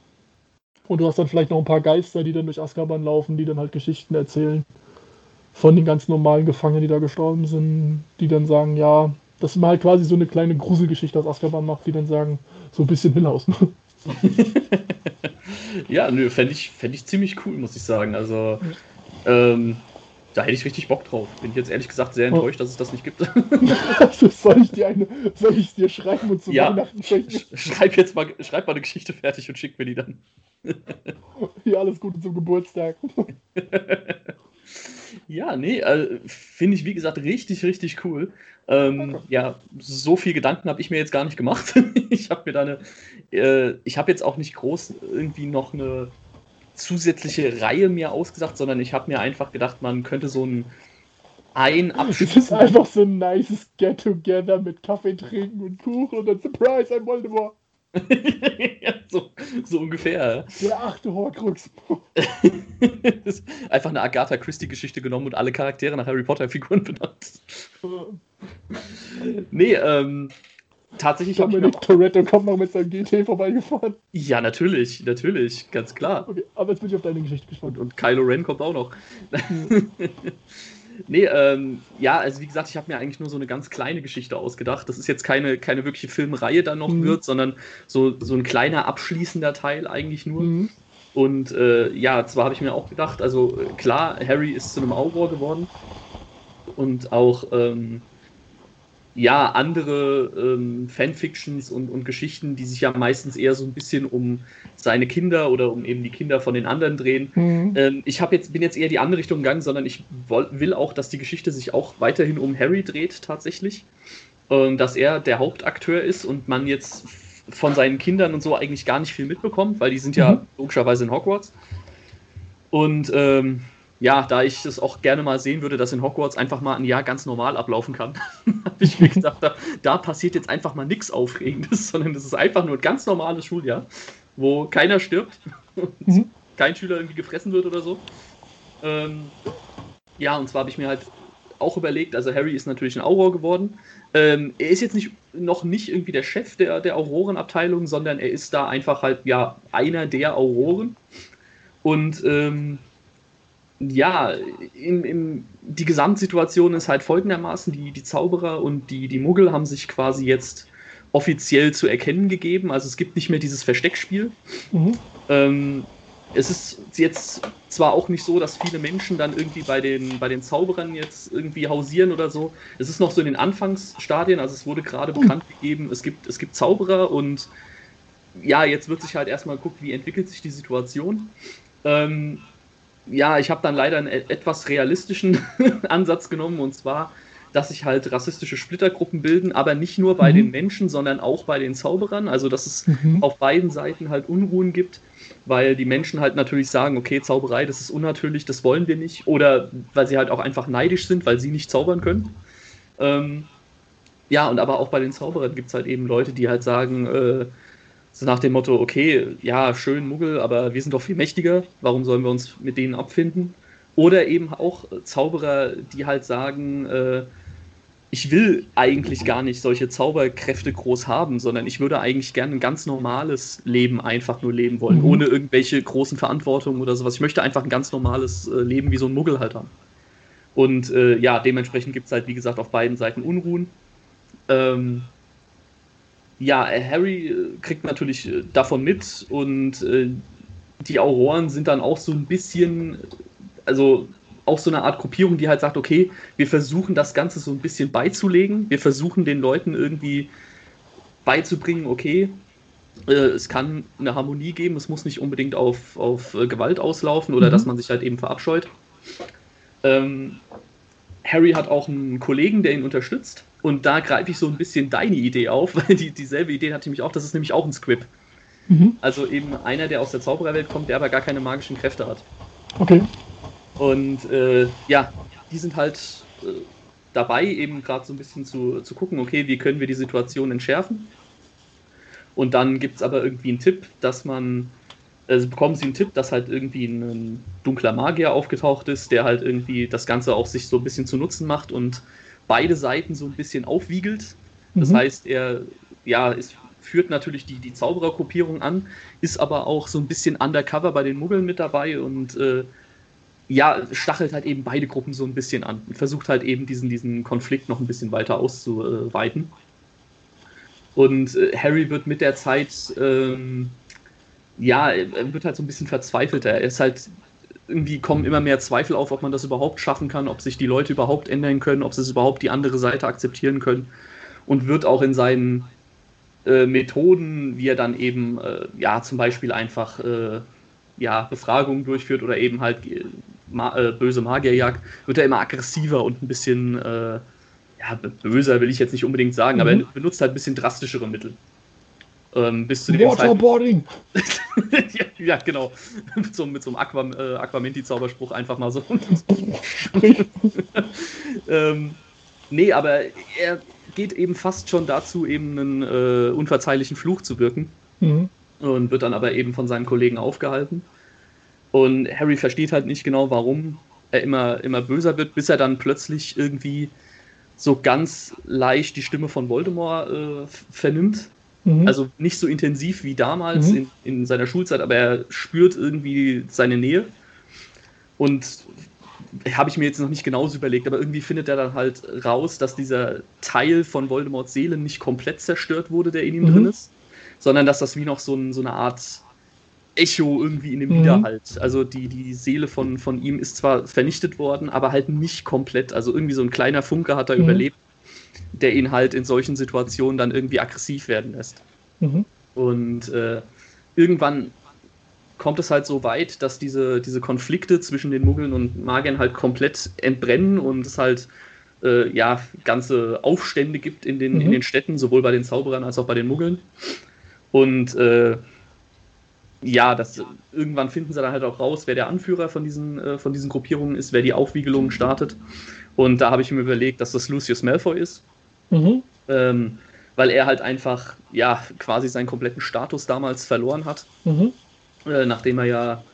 Und du hast dann vielleicht noch ein paar Geister, die dann durch Azkaban laufen, die dann halt Geschichten erzählen von den ganz normalen Gefangenen, die da gestorben sind, die dann sagen, ja, dass man halt quasi so eine kleine Gruselgeschichte aus Azkaban macht, die dann sagen, so ein bisschen hinaus. ja, nö, fände ich, fänd ich ziemlich cool, muss ich sagen. Also, ähm, da hätte ich richtig Bock drauf. Bin ich jetzt ehrlich gesagt sehr enttäuscht, oh. dass es das nicht gibt. also soll ich dir eine, soll ich dir schreiben und zu ja, Weihnachten schenken? Schreib jetzt mal, schreib mal eine Geschichte fertig und schick mir die dann. ja, alles Gute zum Geburtstag. Ja, nee, äh, finde ich wie gesagt richtig, richtig cool. Ähm, okay. Ja, so viel Gedanken habe ich mir jetzt gar nicht gemacht. ich habe mir da eine, äh, ich habe jetzt auch nicht groß irgendwie noch eine zusätzliche Reihe mir ausgesagt, sondern ich habe mir einfach gedacht, man könnte so ein ein Abschluss. Es ist einfach so ein nices Get-Together mit Kaffee trinken und Kuchen und dann Surprise, ein Voldemort. ja, so, so ungefähr. Der achte Horcrux. einfach eine Agatha Christie-Geschichte genommen und alle Charaktere nach Harry Potter-Figuren benannt. nee, ähm, tatsächlich habe ich mir Toretto kommt noch mit seinem GT vorbeigefahren. Ja, natürlich, natürlich, ganz klar. Okay, aber jetzt bin ich auf deine Geschichte gespannt. Und, und Kylo Ren kommt auch noch. Nee, ähm, ja, also wie gesagt, ich habe mir eigentlich nur so eine ganz kleine Geschichte ausgedacht. Das ist jetzt keine, keine wirkliche Filmreihe dann noch mhm. wird, sondern so, so ein kleiner abschließender Teil eigentlich nur. Mhm. Und äh, ja, zwar habe ich mir auch gedacht, also klar, Harry ist zu einem Auror geworden und auch ähm, ja, andere ähm, Fanfictions und, und Geschichten, die sich ja meistens eher so ein bisschen um seine Kinder oder um eben die Kinder von den anderen drehen. Mhm. Ähm, ich jetzt, bin jetzt eher die andere Richtung gegangen, sondern ich will auch, dass die Geschichte sich auch weiterhin um Harry dreht, tatsächlich. Ähm, dass er der Hauptakteur ist und man jetzt von seinen Kindern und so eigentlich gar nicht viel mitbekommt, weil die sind ja mhm. logischerweise in Hogwarts. Und ähm, ja, da ich das auch gerne mal sehen würde, dass in Hogwarts einfach mal ein Jahr ganz normal ablaufen kann, habe ich mir gedacht, da, da, passiert jetzt einfach mal nichts Aufregendes, sondern es ist einfach nur ein ganz normales Schuljahr, wo keiner stirbt und mhm. kein Schüler irgendwie gefressen wird oder so. Ähm, ja, und zwar habe ich mir halt auch überlegt, also Harry ist natürlich ein Auror geworden. Ähm, er ist jetzt nicht, noch nicht irgendwie der Chef der, der Aurorenabteilung, sondern er ist da einfach halt ja einer der Auroren. Und ähm, ja, im, im, die Gesamtsituation ist halt folgendermaßen: die, die Zauberer und die, die Muggel haben sich quasi jetzt offiziell zu erkennen gegeben. Also es gibt nicht mehr dieses Versteckspiel. Mhm. Ähm, es ist jetzt zwar auch nicht so, dass viele Menschen dann irgendwie bei den, bei den Zauberern jetzt irgendwie hausieren oder so. Es ist noch so in den Anfangsstadien, also es wurde gerade mhm. bekannt gegeben, es gibt, es gibt Zauberer und ja, jetzt wird sich halt erstmal geguckt, wie entwickelt sich die Situation. Ähm, ja, ich habe dann leider einen e-, etwas realistischen Ansatz genommen und zwar, dass sich halt rassistische Splittergruppen bilden, aber nicht nur bei mhm. den Menschen, sondern auch bei den Zauberern. Also, dass es mhm. auf beiden Seiten halt Unruhen gibt, weil die Menschen halt natürlich sagen, okay, Zauberei, das ist unnatürlich, das wollen wir nicht. Oder weil sie halt auch einfach neidisch sind, weil sie nicht zaubern können. Ähm, ja, und aber auch bei den Zauberern gibt es halt eben Leute, die halt sagen, äh, so nach dem Motto, okay, ja, schön Muggel, aber wir sind doch viel mächtiger, warum sollen wir uns mit denen abfinden? Oder eben auch Zauberer, die halt sagen, äh, ich will eigentlich gar nicht solche Zauberkräfte groß haben, sondern ich würde eigentlich gerne ein ganz normales Leben einfach nur leben wollen, mhm. ohne irgendwelche großen Verantwortungen oder sowas. Ich möchte einfach ein ganz normales äh, Leben wie so ein Muggel halt haben. Und äh, ja, dementsprechend gibt es halt, wie gesagt, auf beiden Seiten Unruhen. Ähm, ja, Harry äh, kriegt natürlich äh, davon mit und äh, die Auroren sind dann auch so ein bisschen, also auch so eine Art Gruppierung, die halt sagt, okay, wir versuchen das Ganze so ein bisschen beizulegen, wir versuchen den Leuten irgendwie beizubringen, okay, äh, es kann eine Harmonie geben, es muss nicht unbedingt auf, auf äh, Gewalt auslaufen oder mhm. dass man sich halt eben verabscheut. Ähm, Harry hat auch einen Kollegen, der ihn unterstützt. Und da greife ich so ein bisschen deine Idee auf, weil die, dieselbe Idee hatte nämlich auch, das ist nämlich auch ein Squib. Mhm. Also eben einer, der aus der Zaubererwelt kommt, der aber gar keine magischen Kräfte hat. Okay. Und äh, ja, die sind halt äh, dabei, eben gerade so ein bisschen zu, zu gucken, okay, wie können wir die Situation entschärfen. Und dann gibt es aber irgendwie einen Tipp, dass man also bekommen sie einen Tipp, dass halt irgendwie ein dunkler Magier aufgetaucht ist, der halt irgendwie das Ganze auch sich so ein bisschen zu Nutzen macht und beide Seiten so ein bisschen aufwiegelt. Das mhm. heißt, er ja, es führt natürlich die, die Zauberergruppierung an, ist aber auch so ein bisschen undercover bei den Muggeln mit dabei und äh, ja, stachelt halt eben beide Gruppen so ein bisschen an und versucht halt eben diesen, diesen Konflikt noch ein bisschen weiter auszuweiten. Und äh, Harry wird mit der Zeit ähm, ja, er wird halt so ein bisschen verzweifelter. Er ist halt, irgendwie kommen immer mehr Zweifel auf, ob man das überhaupt schaffen kann, ob sich die Leute überhaupt ändern können, ob sie es überhaupt die andere Seite akzeptieren können. Und wird auch in seinen äh, Methoden, wie er dann eben, äh, ja, zum Beispiel einfach, äh, ja, Befragungen durchführt oder eben halt äh, ma äh, böse Magierjagd, wird er immer aggressiver und ein bisschen, äh, ja, böser will ich jetzt nicht unbedingt sagen, mhm. aber er benutzt halt ein bisschen drastischere Mittel. Ähm, bis zu dem Waterboarding! ja, ja, genau. mit so, mit so einem Aquam, äh, Aquamenti-Zauberspruch einfach mal so. ähm, nee, aber er geht eben fast schon dazu, eben einen äh, unverzeihlichen Fluch zu wirken. Mhm. Und wird dann aber eben von seinen Kollegen aufgehalten. Und Harry versteht halt nicht genau, warum er immer, immer böser wird, bis er dann plötzlich irgendwie so ganz leicht die Stimme von Voldemort äh, vernimmt Mhm. Also nicht so intensiv wie damals mhm. in, in seiner Schulzeit, aber er spürt irgendwie seine Nähe. Und habe ich mir jetzt noch nicht genauso überlegt, aber irgendwie findet er dann halt raus, dass dieser Teil von Voldemorts Seele nicht komplett zerstört wurde, der in ihm mhm. drin ist, sondern dass das wie noch so, ein, so eine Art Echo irgendwie in dem mhm. Widerhalt. Also die, die Seele von, von ihm ist zwar vernichtet worden, aber halt nicht komplett. Also irgendwie so ein kleiner Funke hat er mhm. überlebt. Der ihn halt in solchen Situationen dann irgendwie aggressiv werden lässt. Mhm. Und äh, irgendwann kommt es halt so weit, dass diese, diese Konflikte zwischen den Muggeln und Magiern halt komplett entbrennen und es halt äh, ja, ganze Aufstände gibt in den, mhm. in den Städten, sowohl bei den Zauberern als auch bei den Muggeln. Und äh, ja, das, irgendwann finden sie dann halt auch raus, wer der Anführer von diesen, äh, von diesen Gruppierungen ist, wer die Aufwiegelungen startet. Und da habe ich mir überlegt, dass das Lucius Malfoy ist. Mhm. Ähm, weil er halt einfach, ja, quasi seinen kompletten Status damals verloren hat. Mhm. Äh, nachdem er ja,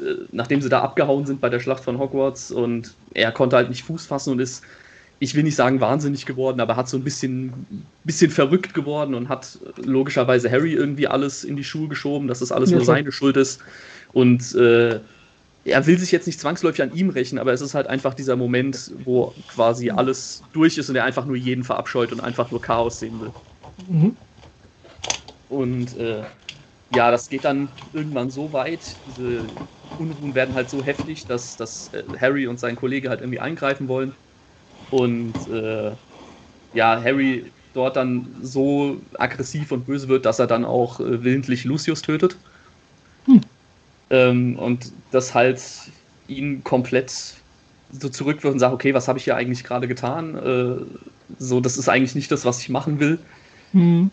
äh, nachdem sie da abgehauen sind bei der Schlacht von Hogwarts und er konnte halt nicht Fuß fassen und ist ich will nicht sagen wahnsinnig geworden, aber hat so ein bisschen, bisschen verrückt geworden und hat logischerweise Harry irgendwie alles in die Schuhe geschoben, dass das alles ja, nur seine Schuld ist. Und äh, er will sich jetzt nicht zwangsläufig an ihm rächen, aber es ist halt einfach dieser Moment, wo quasi alles durch ist und er einfach nur jeden verabscheut und einfach nur Chaos sehen will. Mhm. Und äh, ja, das geht dann irgendwann so weit, diese Unruhen werden halt so heftig, dass, dass äh, Harry und sein Kollege halt irgendwie eingreifen wollen und äh, ja, Harry dort dann so aggressiv und böse wird, dass er dann auch äh, willentlich Lucius tötet. Hm. Ähm, und das halt ihn komplett so zurückwirft und sagt, okay, was habe ich hier eigentlich gerade getan? Äh, so, das ist eigentlich nicht das, was ich machen will. Hm.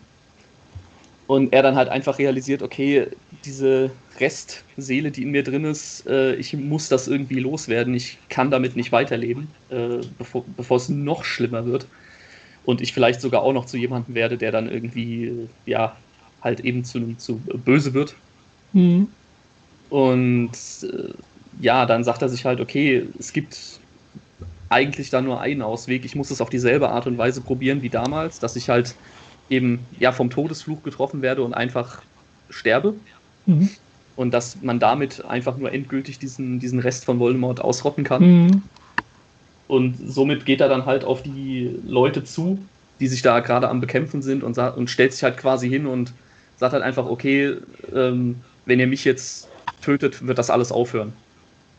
Und er dann halt einfach realisiert, okay, diese Restseele, die in mir drin ist, äh, ich muss das irgendwie loswerden. Ich kann damit nicht weiterleben, äh, bevor, bevor es noch schlimmer wird. Und ich vielleicht sogar auch noch zu jemandem werde, der dann irgendwie, äh, ja, halt eben zu, zu böse wird. Mhm. Und äh, ja, dann sagt er sich halt, okay, es gibt eigentlich da nur einen Ausweg. Ich muss es auf dieselbe Art und Weise probieren wie damals, dass ich halt eben ja vom Todesfluch getroffen werde und einfach sterbe. Mhm. Und dass man damit einfach nur endgültig diesen, diesen Rest von Voldemort ausrotten kann. Mhm. Und somit geht er dann halt auf die Leute zu, die sich da gerade am Bekämpfen sind und, und stellt sich halt quasi hin und sagt halt einfach, okay, ähm, wenn ihr mich jetzt tötet, wird das alles aufhören.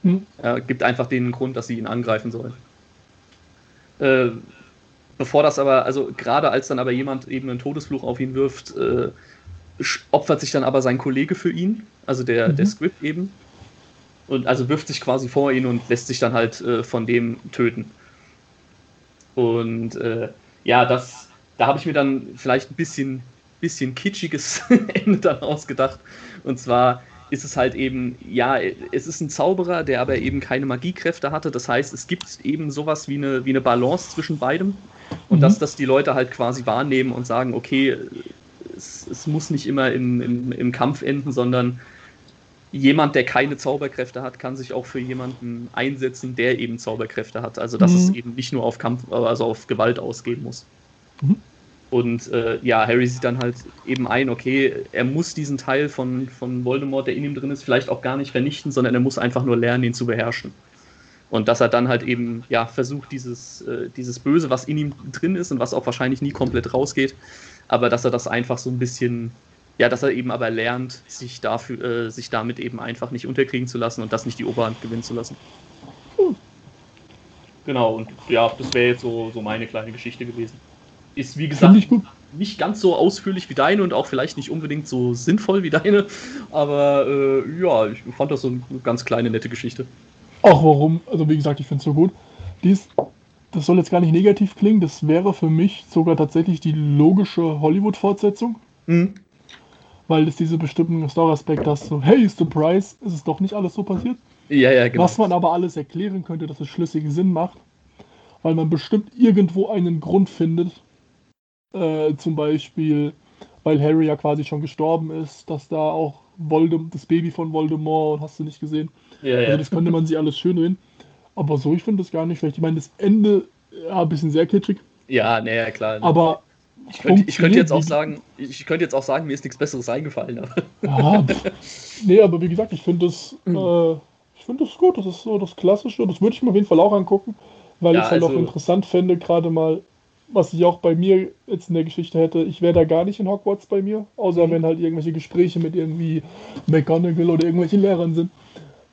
Mhm. Er gibt einfach den Grund, dass sie ihn angreifen sollen. Äh, bevor das aber, also gerade als dann aber jemand eben einen Todesfluch auf ihn wirft, äh, opfert sich dann aber sein Kollege für ihn, also der, mhm. der Script eben. Und also wirft sich quasi vor ihn und lässt sich dann halt äh, von dem töten. Und äh, ja, das, da habe ich mir dann vielleicht ein bisschen, bisschen kitschiges Ende dann ausgedacht. Und zwar ist es halt eben, ja, es ist ein Zauberer, der aber eben keine Magiekräfte hatte. Das heißt, es gibt eben sowas wie eine, wie eine Balance zwischen beidem. Und mhm. dass das die Leute halt quasi wahrnehmen und sagen, okay, es, es muss nicht immer im, im, im Kampf enden, sondern jemand, der keine Zauberkräfte hat, kann sich auch für jemanden einsetzen, der eben Zauberkräfte hat. Also dass mhm. es eben nicht nur auf Kampf, also auf Gewalt ausgehen muss. Mhm. Und äh, ja, Harry sieht dann halt eben ein, okay, er muss diesen Teil von, von Voldemort, der in ihm drin ist, vielleicht auch gar nicht vernichten, sondern er muss einfach nur lernen, ihn zu beherrschen. Und dass er dann halt eben, ja, versucht, dieses, äh, dieses Böse, was in ihm drin ist und was auch wahrscheinlich nie komplett rausgeht, aber dass er das einfach so ein bisschen, ja, dass er eben aber lernt, sich dafür, äh, sich damit eben einfach nicht unterkriegen zu lassen und das nicht die Oberhand gewinnen zu lassen. Hm. Genau, und ja, das wäre jetzt so, so meine kleine Geschichte gewesen. Ist wie gesagt nicht ganz so ausführlich wie deine und auch vielleicht nicht unbedingt so sinnvoll wie deine, aber äh, ja, ich fand das so eine ganz kleine, nette Geschichte. Ach, warum? Also wie gesagt, ich finde es so gut. Dies, das soll jetzt gar nicht negativ klingen, das wäre für mich sogar tatsächlich die logische Hollywood-Fortsetzung. Mhm. Weil es diese bestimmten Story-Aspekt hast, so, hey, Surprise, ist es doch nicht alles so passiert. Ja, ja, genau. Was man aber alles erklären könnte, dass es schlüssigen Sinn macht, weil man bestimmt irgendwo einen Grund findet, äh, zum Beispiel, weil Harry ja quasi schon gestorben ist, dass da auch Voldem das Baby von Voldemort, hast du nicht gesehen, ja, ja. Also das könnte man sich alles schön reden. Aber so, ich finde das gar nicht schlecht. Ich meine, das Ende, ja, ein bisschen sehr kitschig. Ja, naja, klar. Aber ich könnte, ich könnte, jetzt auch sagen, ich könnte jetzt auch sagen, mir ist nichts Besseres eingefallen. Ja, nee, aber wie gesagt, ich finde das, mhm. äh, ich finde das gut. Das ist so das Klassische. Das würde ich mir auf jeden Fall auch angucken, weil ja, ich es halt also, auch interessant fände, gerade mal, was ich auch bei mir jetzt in der Geschichte hätte. Ich wäre da gar nicht in Hogwarts bei mir, außer mhm. wenn halt irgendwelche Gespräche mit irgendwie McGonagall oder irgendwelchen Lehrern sind.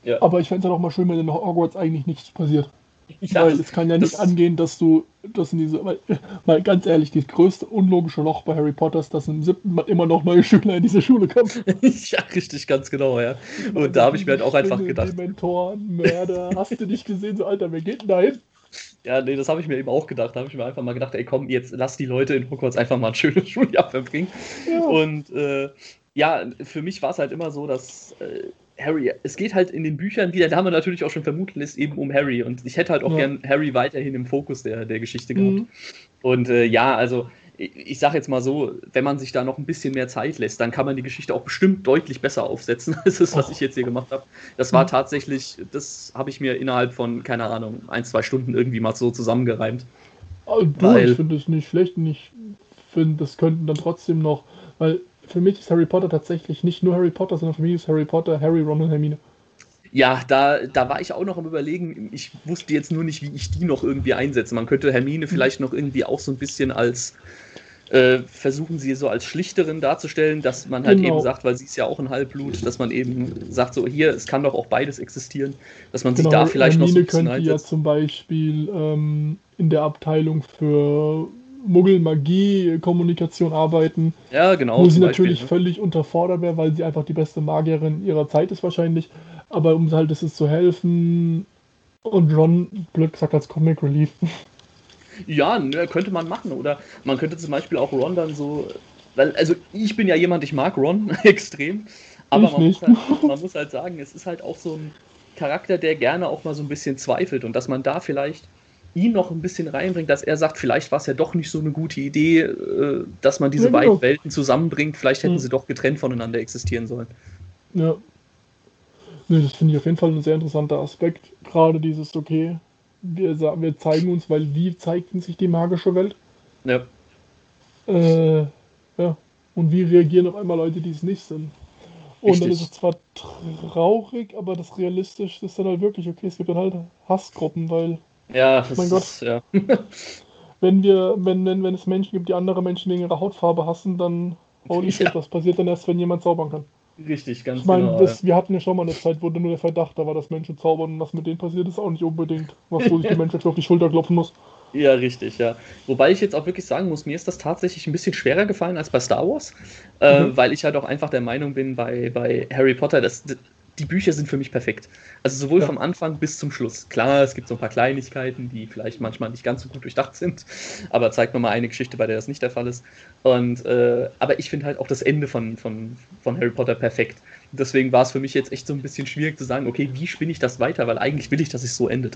Ja. Aber ich fände es halt auch mal schön, wenn in Hogwarts eigentlich nichts passiert. Ja, weil es kann ja nicht angehen, dass du das in diese, weil, mal ganz ehrlich, das größte unlogische Loch bei Harry Potter ist, dass im siebten Mal immer noch neue Schüler in diese Schule kommen. ja, richtig, ganz genau, ja. Und da habe ich mir halt auch einfach gedacht. Mentoren, Mörder, hast du nicht gesehen, so Alter, wer geht denn da hin? Ja, nee, das habe ich mir eben auch gedacht. Da habe ich mir einfach mal gedacht, ey komm, jetzt lass die Leute in Hogwarts einfach mal ein schönes Schuljahr verbringen. Ja. Und äh, ja, für mich war es halt immer so, dass äh, Harry, es geht halt in den Büchern, wie der Name natürlich auch schon vermuten lässt, eben um Harry. Und ich hätte halt auch ja. gern Harry weiterhin im Fokus der, der Geschichte gehabt. Mhm. Und äh, ja, also ich, sage jetzt mal so, wenn man sich da noch ein bisschen mehr Zeit lässt, dann kann man die Geschichte auch bestimmt deutlich besser aufsetzen, als das, was oh. ich jetzt hier gemacht habe. Das war mhm. tatsächlich, das habe ich mir innerhalb von, keine Ahnung, ein, zwei Stunden irgendwie mal so zusammengereimt. Also, weil, ich finde es nicht schlecht und ich finde, das könnten dann trotzdem noch, weil für mich ist Harry Potter tatsächlich nicht nur Harry Potter, sondern für mich ist Harry Potter Harry, Ron und Hermine. Ja, da, da war ich auch noch am Überlegen. Ich wusste jetzt nur nicht, wie ich die noch irgendwie einsetze. Man könnte Hermine vielleicht noch irgendwie auch so ein bisschen als äh, versuchen, sie so als Schlichterin darzustellen, dass man halt genau. eben sagt, weil sie ist ja auch ein Halbblut, dass man eben sagt, so hier, es kann doch auch beides existieren, dass man genau, sich da vielleicht Hermine noch so ein bisschen könnte ja zum Beispiel ähm, in der Abteilung für Muggel-Magie-Kommunikation arbeiten. Ja, genau. Wo sie natürlich Beispiel, ne? völlig unterfordert wäre, weil sie einfach die beste Magierin ihrer Zeit ist wahrscheinlich. Aber um halt es zu helfen und Ron, blöd gesagt, als Comic Relief. Ja, ne, könnte man machen. Oder man könnte zum Beispiel auch Ron dann so. Weil, also ich bin ja jemand, ich mag Ron extrem. Aber man muss, halt, man muss halt sagen, es ist halt auch so ein Charakter, der gerne auch mal so ein bisschen zweifelt und dass man da vielleicht ihn noch ein bisschen reinbringt, dass er sagt, vielleicht war es ja doch nicht so eine gute Idee, äh, dass man diese ja, genau. beiden Welten zusammenbringt. Vielleicht hätten mhm. sie doch getrennt voneinander existieren sollen. Ja. Nee, das finde ich auf jeden Fall ein sehr interessanter Aspekt. Gerade dieses, okay, wir, wir zeigen uns, weil wie zeigt sich die magische Welt? Ja. Äh, ja. Und wie reagieren auf einmal Leute, die es nicht sind? Und Richtig. dann ist es zwar traurig, aber das Realistische ist dann halt wirklich, okay, es gibt dann halt Hassgruppen, weil ja, das mein Gott. Ist, ja. wenn wir, wenn, wenn, wenn es Menschen gibt, die andere Menschen wegen ihrer Hautfarbe hassen, dann holy ja. shit, was passiert dann erst, wenn jemand zaubern kann? Richtig, ganz ich meine, genau. Das, ja. Wir hatten ja schon mal eine Zeit, wo nur der Verdacht da war, dass Menschen zaubern und was mit denen passiert, ist auch nicht unbedingt was, wo sich die Menschheit auf die Schulter klopfen muss. Ja, richtig, ja. Wobei ich jetzt auch wirklich sagen muss, mir ist das tatsächlich ein bisschen schwerer gefallen als bei Star Wars, äh, mhm. weil ich halt auch einfach der Meinung bin, bei, bei Harry Potter, dass die Bücher sind für mich perfekt. Also sowohl ja. vom Anfang bis zum Schluss. Klar, es gibt so ein paar Kleinigkeiten, die vielleicht manchmal nicht ganz so gut durchdacht sind, aber zeigt mir mal eine Geschichte, bei der das nicht der Fall ist. Und, äh, aber ich finde halt auch das Ende von, von, von Harry Potter perfekt. Deswegen war es für mich jetzt echt so ein bisschen schwierig zu sagen, okay, wie spinne ich das weiter, weil eigentlich will ich, dass es so endet.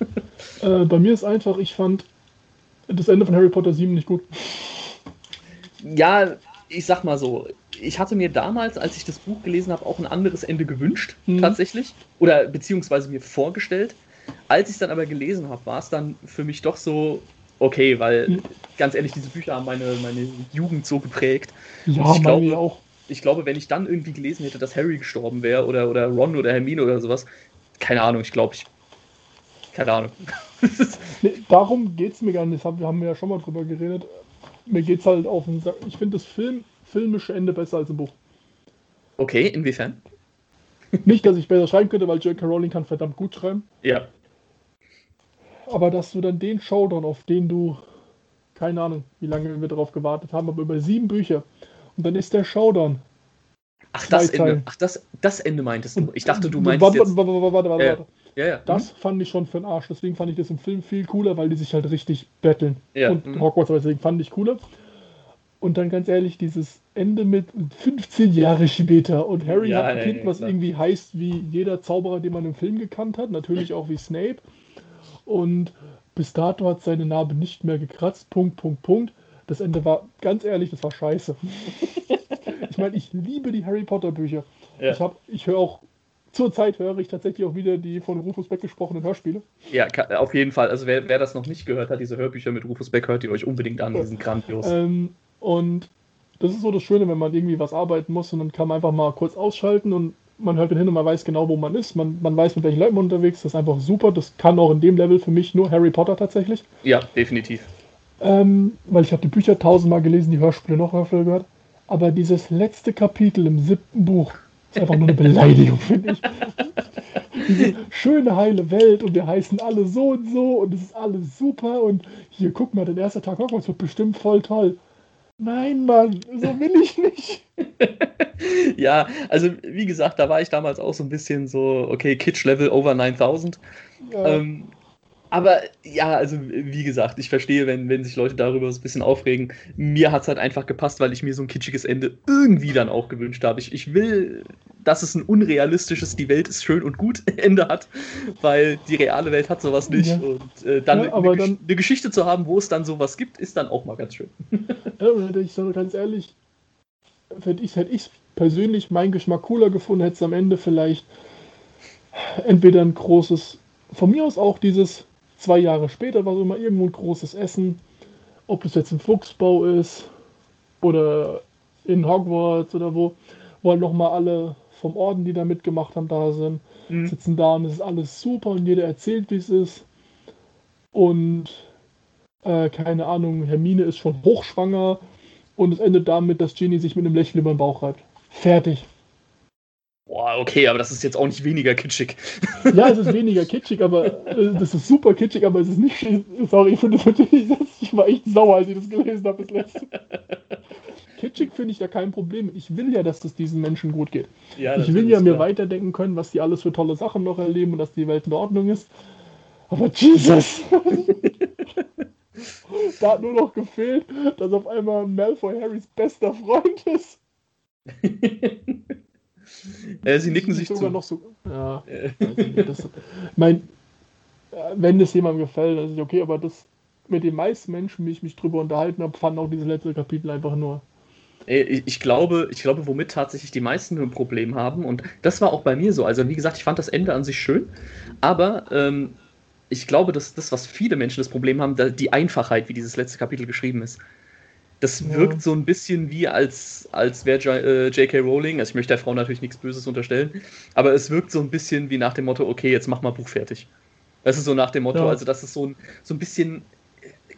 äh, bei mir ist einfach, ich fand das Ende von Harry Potter 7 nicht gut. Ja, ich sag mal so, ich hatte mir damals, als ich das Buch gelesen habe, auch ein anderes Ende gewünscht, mhm. tatsächlich. Oder beziehungsweise mir vorgestellt. Als ich es dann aber gelesen habe, war es dann für mich doch so, okay, weil mhm. ganz ehrlich, diese Bücher haben meine, meine Jugend so geprägt. Ja, ich glaube, auch. Ich glaube, wenn ich dann irgendwie gelesen hätte, dass Harry gestorben wäre oder, oder Ron oder Hermine oder sowas, keine Ahnung, ich glaube, ich. Keine Ahnung. nee, darum geht es mir gar nicht. Wir haben ja schon mal drüber geredet. Mir geht es halt auf den Sack. Ich finde das Film filmische Ende besser als im Buch. Okay, inwiefern? Nicht, dass ich besser schreiben könnte, weil J.K. Rowling kann verdammt gut schreiben. Ja. Aber dass du dann den Showdown, auf den du, keine Ahnung, wie lange wir darauf gewartet haben, aber über sieben Bücher. Und dann ist der Showdown. Ach, das Ende. Ach, das, das Ende meintest du. Ich dachte, du meinst. Warte, jetzt... warte, warte, warte, warte. Ja. Ja, ja. Das mhm. fand ich schon für den Arsch. Deswegen fand ich das im Film viel cooler, weil die sich halt richtig betteln. Ja. Und mhm. Hogwarts, deswegen fand ich cooler. Und dann ganz ehrlich, dieses Ende mit 15 Jahre später und Harry ja, hat ein Kind, was irgendwie heißt wie jeder Zauberer, den man im Film gekannt hat, natürlich auch wie Snape. Und bis dato hat seine Narbe nicht mehr gekratzt. Punkt, Punkt, Punkt. Das Ende war, ganz ehrlich, das war scheiße. ich meine, ich liebe die Harry Potter Bücher. Ja. Ich, ich höre auch Zurzeit höre ich tatsächlich auch wieder die von Rufus Beck gesprochenen Hörspiele. Ja, auf jeden Fall. Also wer, wer das noch nicht gehört hat, diese Hörbücher mit Rufus Beck, hört ihr euch unbedingt an. Die sind grandios. Ähm, und das ist so das Schöne, wenn man irgendwie was arbeiten muss und dann kann man einfach mal kurz ausschalten und man hört hin und man weiß genau, wo man ist. Man, man weiß, mit welchen Leuten man unterwegs ist. Das ist einfach super. Das kann auch in dem Level für mich nur Harry Potter tatsächlich. Ja, definitiv. Ähm, weil ich habe die Bücher tausendmal gelesen, die Hörspiele noch öfter gehört. Aber dieses letzte Kapitel im siebten Buch, ist einfach nur eine Beleidigung, finde ich. Diese schöne, heile Welt und wir heißen alle so und so und es ist alles super und hier, guck mal, der erste Tag Hogwarts wird bestimmt voll toll. Nein, Mann, so will ich nicht. ja, also wie gesagt, da war ich damals auch so ein bisschen so, okay, Kitsch-Level over 9000. Ja. Ähm, aber ja, also wie gesagt, ich verstehe, wenn, wenn sich Leute darüber so ein bisschen aufregen. Mir hat es halt einfach gepasst, weil ich mir so ein kitschiges Ende irgendwie dann auch gewünscht habe. Ich, ich will, dass es ein unrealistisches, die Welt ist schön und gut Ende hat, weil die reale Welt hat sowas nicht. Ja. Und äh, dann, ja, eine, dann, eine, Geschichte zu haben, wo es dann sowas gibt, ist dann auch mal ganz schön. Ja, ich sage ganz ehrlich, hätte ich hätte ich persönlich meinen Geschmack cooler gefunden, hätte es am Ende vielleicht entweder ein großes, von mir aus auch dieses zwei Jahre später war so immer irgendwo ein großes Essen, ob es jetzt im Fuchsbau ist oder in Hogwarts oder wo, wo halt nochmal alle vom Orden, die da mitgemacht haben, da sind, mhm. sitzen da und es ist alles super und jeder erzählt, wie es ist. Und äh, keine Ahnung, Hermine ist schon hochschwanger und es endet damit, dass Ginny sich mit einem Lächeln über den Bauch reibt. Fertig. Boah, okay, aber das ist jetzt auch nicht weniger kitschig. Ja, es ist weniger kitschig, aber äh, das ist super kitschig, aber es ist nicht. Sorry, ich finde das natürlich. Ich war echt sauer, als ich das gelesen habe, das letzte. Kitschig finde ich da kein Problem. Ich will ja, dass das diesen Menschen gut geht. Ja, ich will ja mir weiterdenken können, was die alles für tolle Sachen noch erleben und dass die Welt in Ordnung ist. Aber Jesus! da hat nur noch gefehlt, dass auf einmal Malfoy Harrys bester Freund ist. Äh, sie nicken sich sogar zu. noch so. Ja. das, mein, wenn es jemandem gefällt, dann ist es okay, aber das mit den meisten Menschen, wie ich mich drüber unterhalten habe, fanden auch diese letzte Kapitel einfach nur. Ich glaube, ich glaube, womit tatsächlich die meisten ein Problem haben, und das war auch bei mir so. Also, wie gesagt, ich fand das Ende an sich schön, aber ähm, ich glaube, dass das, was viele Menschen das Problem haben, die Einfachheit, wie dieses letzte Kapitel geschrieben ist. Das ja. wirkt so ein bisschen wie, als, als wäre J.K. Äh, Rowling, also ich möchte der Frau natürlich nichts Böses unterstellen, aber es wirkt so ein bisschen wie nach dem Motto, okay, jetzt mach mal Buch fertig. Das ist so nach dem Motto, ja. also dass es so ein, so ein bisschen,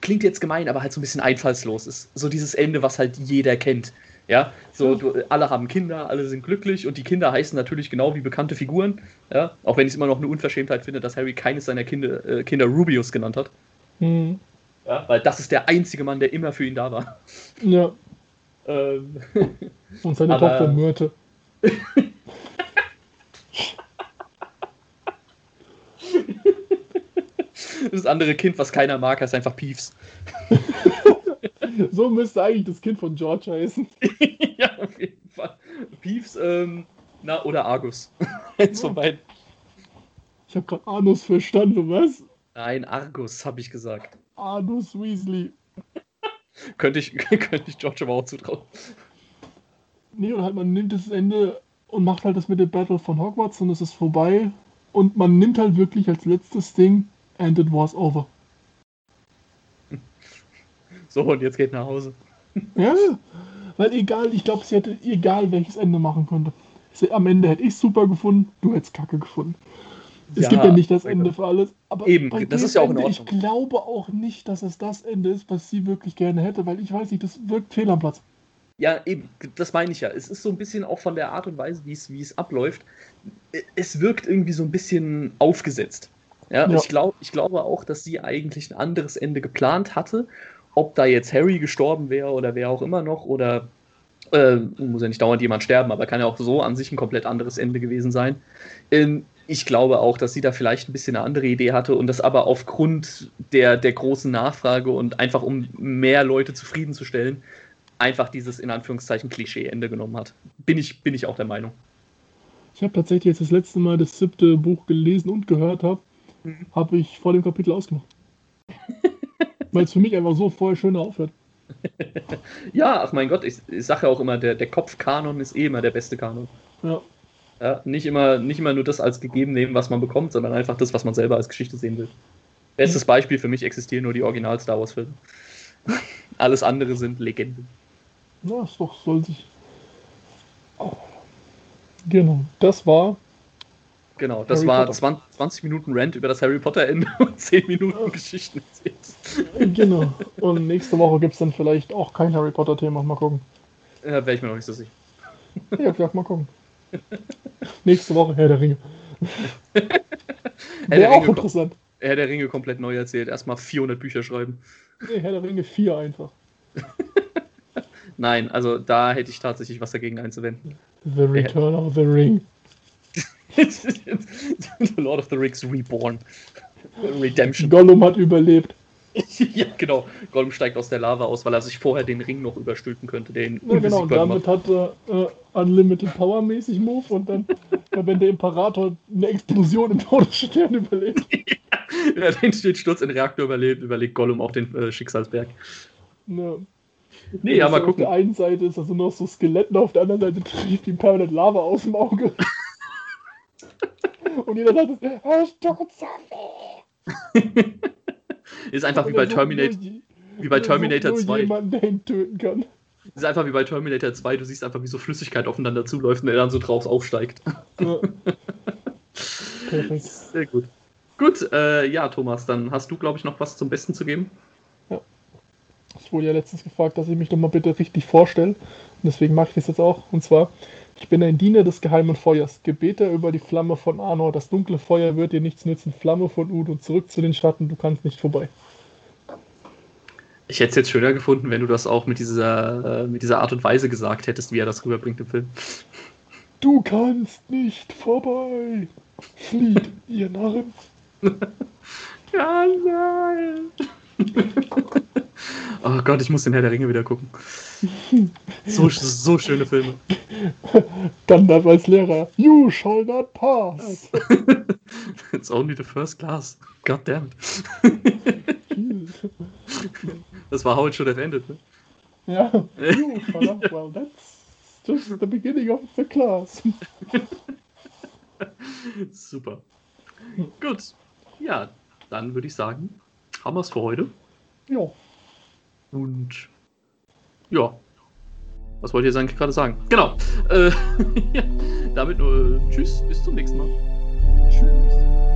klingt jetzt gemein, aber halt so ein bisschen einfallslos ist. So dieses Ende, was halt jeder kennt. Ja, so du, alle haben Kinder, alle sind glücklich und die Kinder heißen natürlich genau wie bekannte Figuren. Ja, auch wenn ich es immer noch eine Unverschämtheit finde, dass Harry keines seiner Kinder, äh, Kinder Rubius genannt hat. Mhm. Ja, weil das ist der einzige Mann, der immer für ihn da war. Ja. Ähm, Und seine aber, Tochter Myrte. das andere Kind, was keiner mag, heißt einfach Peeves. so müsste eigentlich das Kind von George heißen. ja, auf jeden Fall. Peeves, ähm, na, oder Argus. Eins von beiden. Ich habe gerade Anus verstanden, was? Nein, Argus, habe ich gesagt. Anus Weasley. könnte, ich, könnte ich George aber auch zutrauen. Nee, und halt man nimmt das Ende und macht halt das mit dem Battle von Hogwarts und es ist vorbei. Und man nimmt halt wirklich als letztes Ding and it was over. So, und jetzt geht nach Hause. Ja, weil egal, ich glaube, sie hätte egal welches Ende machen könnte. Am Ende hätte ich super gefunden, du hättest Kacke gefunden. Es ja, gibt ja nicht das Ende für alles. Aber eben, das ist ja auch in Ordnung. Ich glaube auch nicht, dass es das Ende ist, was sie wirklich gerne hätte, weil ich weiß nicht, das wirkt fehl am Platz. Ja, eben, das meine ich ja. Es ist so ein bisschen auch von der Art und Weise, wie es, wie es abläuft. Es wirkt irgendwie so ein bisschen aufgesetzt. Ja, ja. Ich, glaub, ich glaube auch, dass sie eigentlich ein anderes Ende geplant hatte. Ob da jetzt Harry gestorben wäre oder wer auch immer noch, oder äh, muss ja nicht dauernd jemand sterben, aber kann ja auch so an sich ein komplett anderes Ende gewesen sein. Ähm, ich glaube auch, dass sie da vielleicht ein bisschen eine andere Idee hatte und das aber aufgrund der, der großen Nachfrage und einfach um mehr Leute zufriedenzustellen, einfach dieses in Anführungszeichen Klischee-Ende genommen hat. Bin ich, bin ich auch der Meinung. Ich habe tatsächlich jetzt das letzte Mal das siebte Buch gelesen und gehört habe, mhm. habe ich vor dem Kapitel ausgemacht. Weil es für mich einfach so voll schön aufhört. ja, ach mein Gott, ich, ich sage ja auch immer, der, der Kopfkanon ist eh immer der beste Kanon. Ja. Ja, nicht, immer, nicht immer nur das als gegeben nehmen, was man bekommt, sondern einfach das, was man selber als Geschichte sehen will. Bestes mhm. Beispiel für mich existieren nur die Original Star Wars Filme. Alles andere sind Legenden. Ja, ist doch, soll sich. Oh. Genau, das war. Genau, das Harry war 20, 20, Minuten Rant über das Harry Potter Ende und 10 Minuten ja. Geschichten erzählt. Genau, und nächste Woche gibt es dann vielleicht auch kein Harry Potter Thema. Mal gucken. Ja, wäre ich mir noch nicht so sicher. Ja, vielleicht mal gucken. Nächste Woche Herr der Ringe. Wäre auch interessant. Herr der Ringe komplett neu erzählt. Erstmal 400 Bücher schreiben. Nee, Herr der Ringe 4 einfach. Nein, also da hätte ich tatsächlich was dagegen einzuwenden. The Return of the Ring. the Lord of the Rings Reborn. Redemption. Gollum hat überlebt. ja, genau. Gollum steigt aus der Lava aus, weil er sich vorher den Ring noch überstülpen könnte. Den Ja, genau, und damit hat er äh, Unlimited Power mäßig Move und dann, wenn der Imperator eine Explosion im Todesstern überlebt. Ja, den, Sturz in den Reaktor überlebt, überlegt Gollum auch den äh, Schicksalsberg. Ne. Nee, ja, mal Auf gucken. der einen Seite ist also noch so Skeletten, auf der anderen Seite trieft ihm permanent Lava aus dem Auge. und jeder sagt, so weh. Ist einfach wie bei er sucht Terminator, nur je- wie bei er Terminator nur 2. jemanden, der ihn töten kann. Ist einfach wie bei Terminator 2, du siehst einfach, wie so Flüssigkeit aufeinander zuläuft und er dann so drauf aufsteigt. Ja. Sehr gut. Gut, äh, ja, Thomas, dann hast du, glaube ich, noch was zum Besten zu geben. Ich wurde ja letztens gefragt, dass ich mich doch mal bitte richtig vorstelle. Und deswegen mache ich das jetzt auch. Und zwar, ich bin ein Diener des geheimen Feuers. Gebeter über die Flamme von Arnor. Das dunkle Feuer wird dir nichts nützen. Flamme von Ud und zurück zu den Schatten. Du kannst nicht vorbei. Ich hätte es jetzt schöner gefunden, wenn du das auch mit dieser, äh, mit dieser Art und Weise gesagt hättest, wie er das rüberbringt im Film. Du kannst nicht vorbei. Flieht, ihr Narren. Ja, nein. oh Gott, ich muss den Herr der Ringe wieder gucken. So, so schöne Filme. Gandalf als Lehrer. You shall not pass. It's only the first class. God damn it. Das war how it should have ended, ne? ja. You not. Well, that's just the beginning of the class. Super. Gut. Ja, dann würde ich sagen, haben wir es für heute. Ja. Und ja. Was wollt ihr jetzt eigentlich gerade sagen? Genau. Äh, ja, damit nur äh, Tschüss, bis zum nächsten Mal. Tschüss.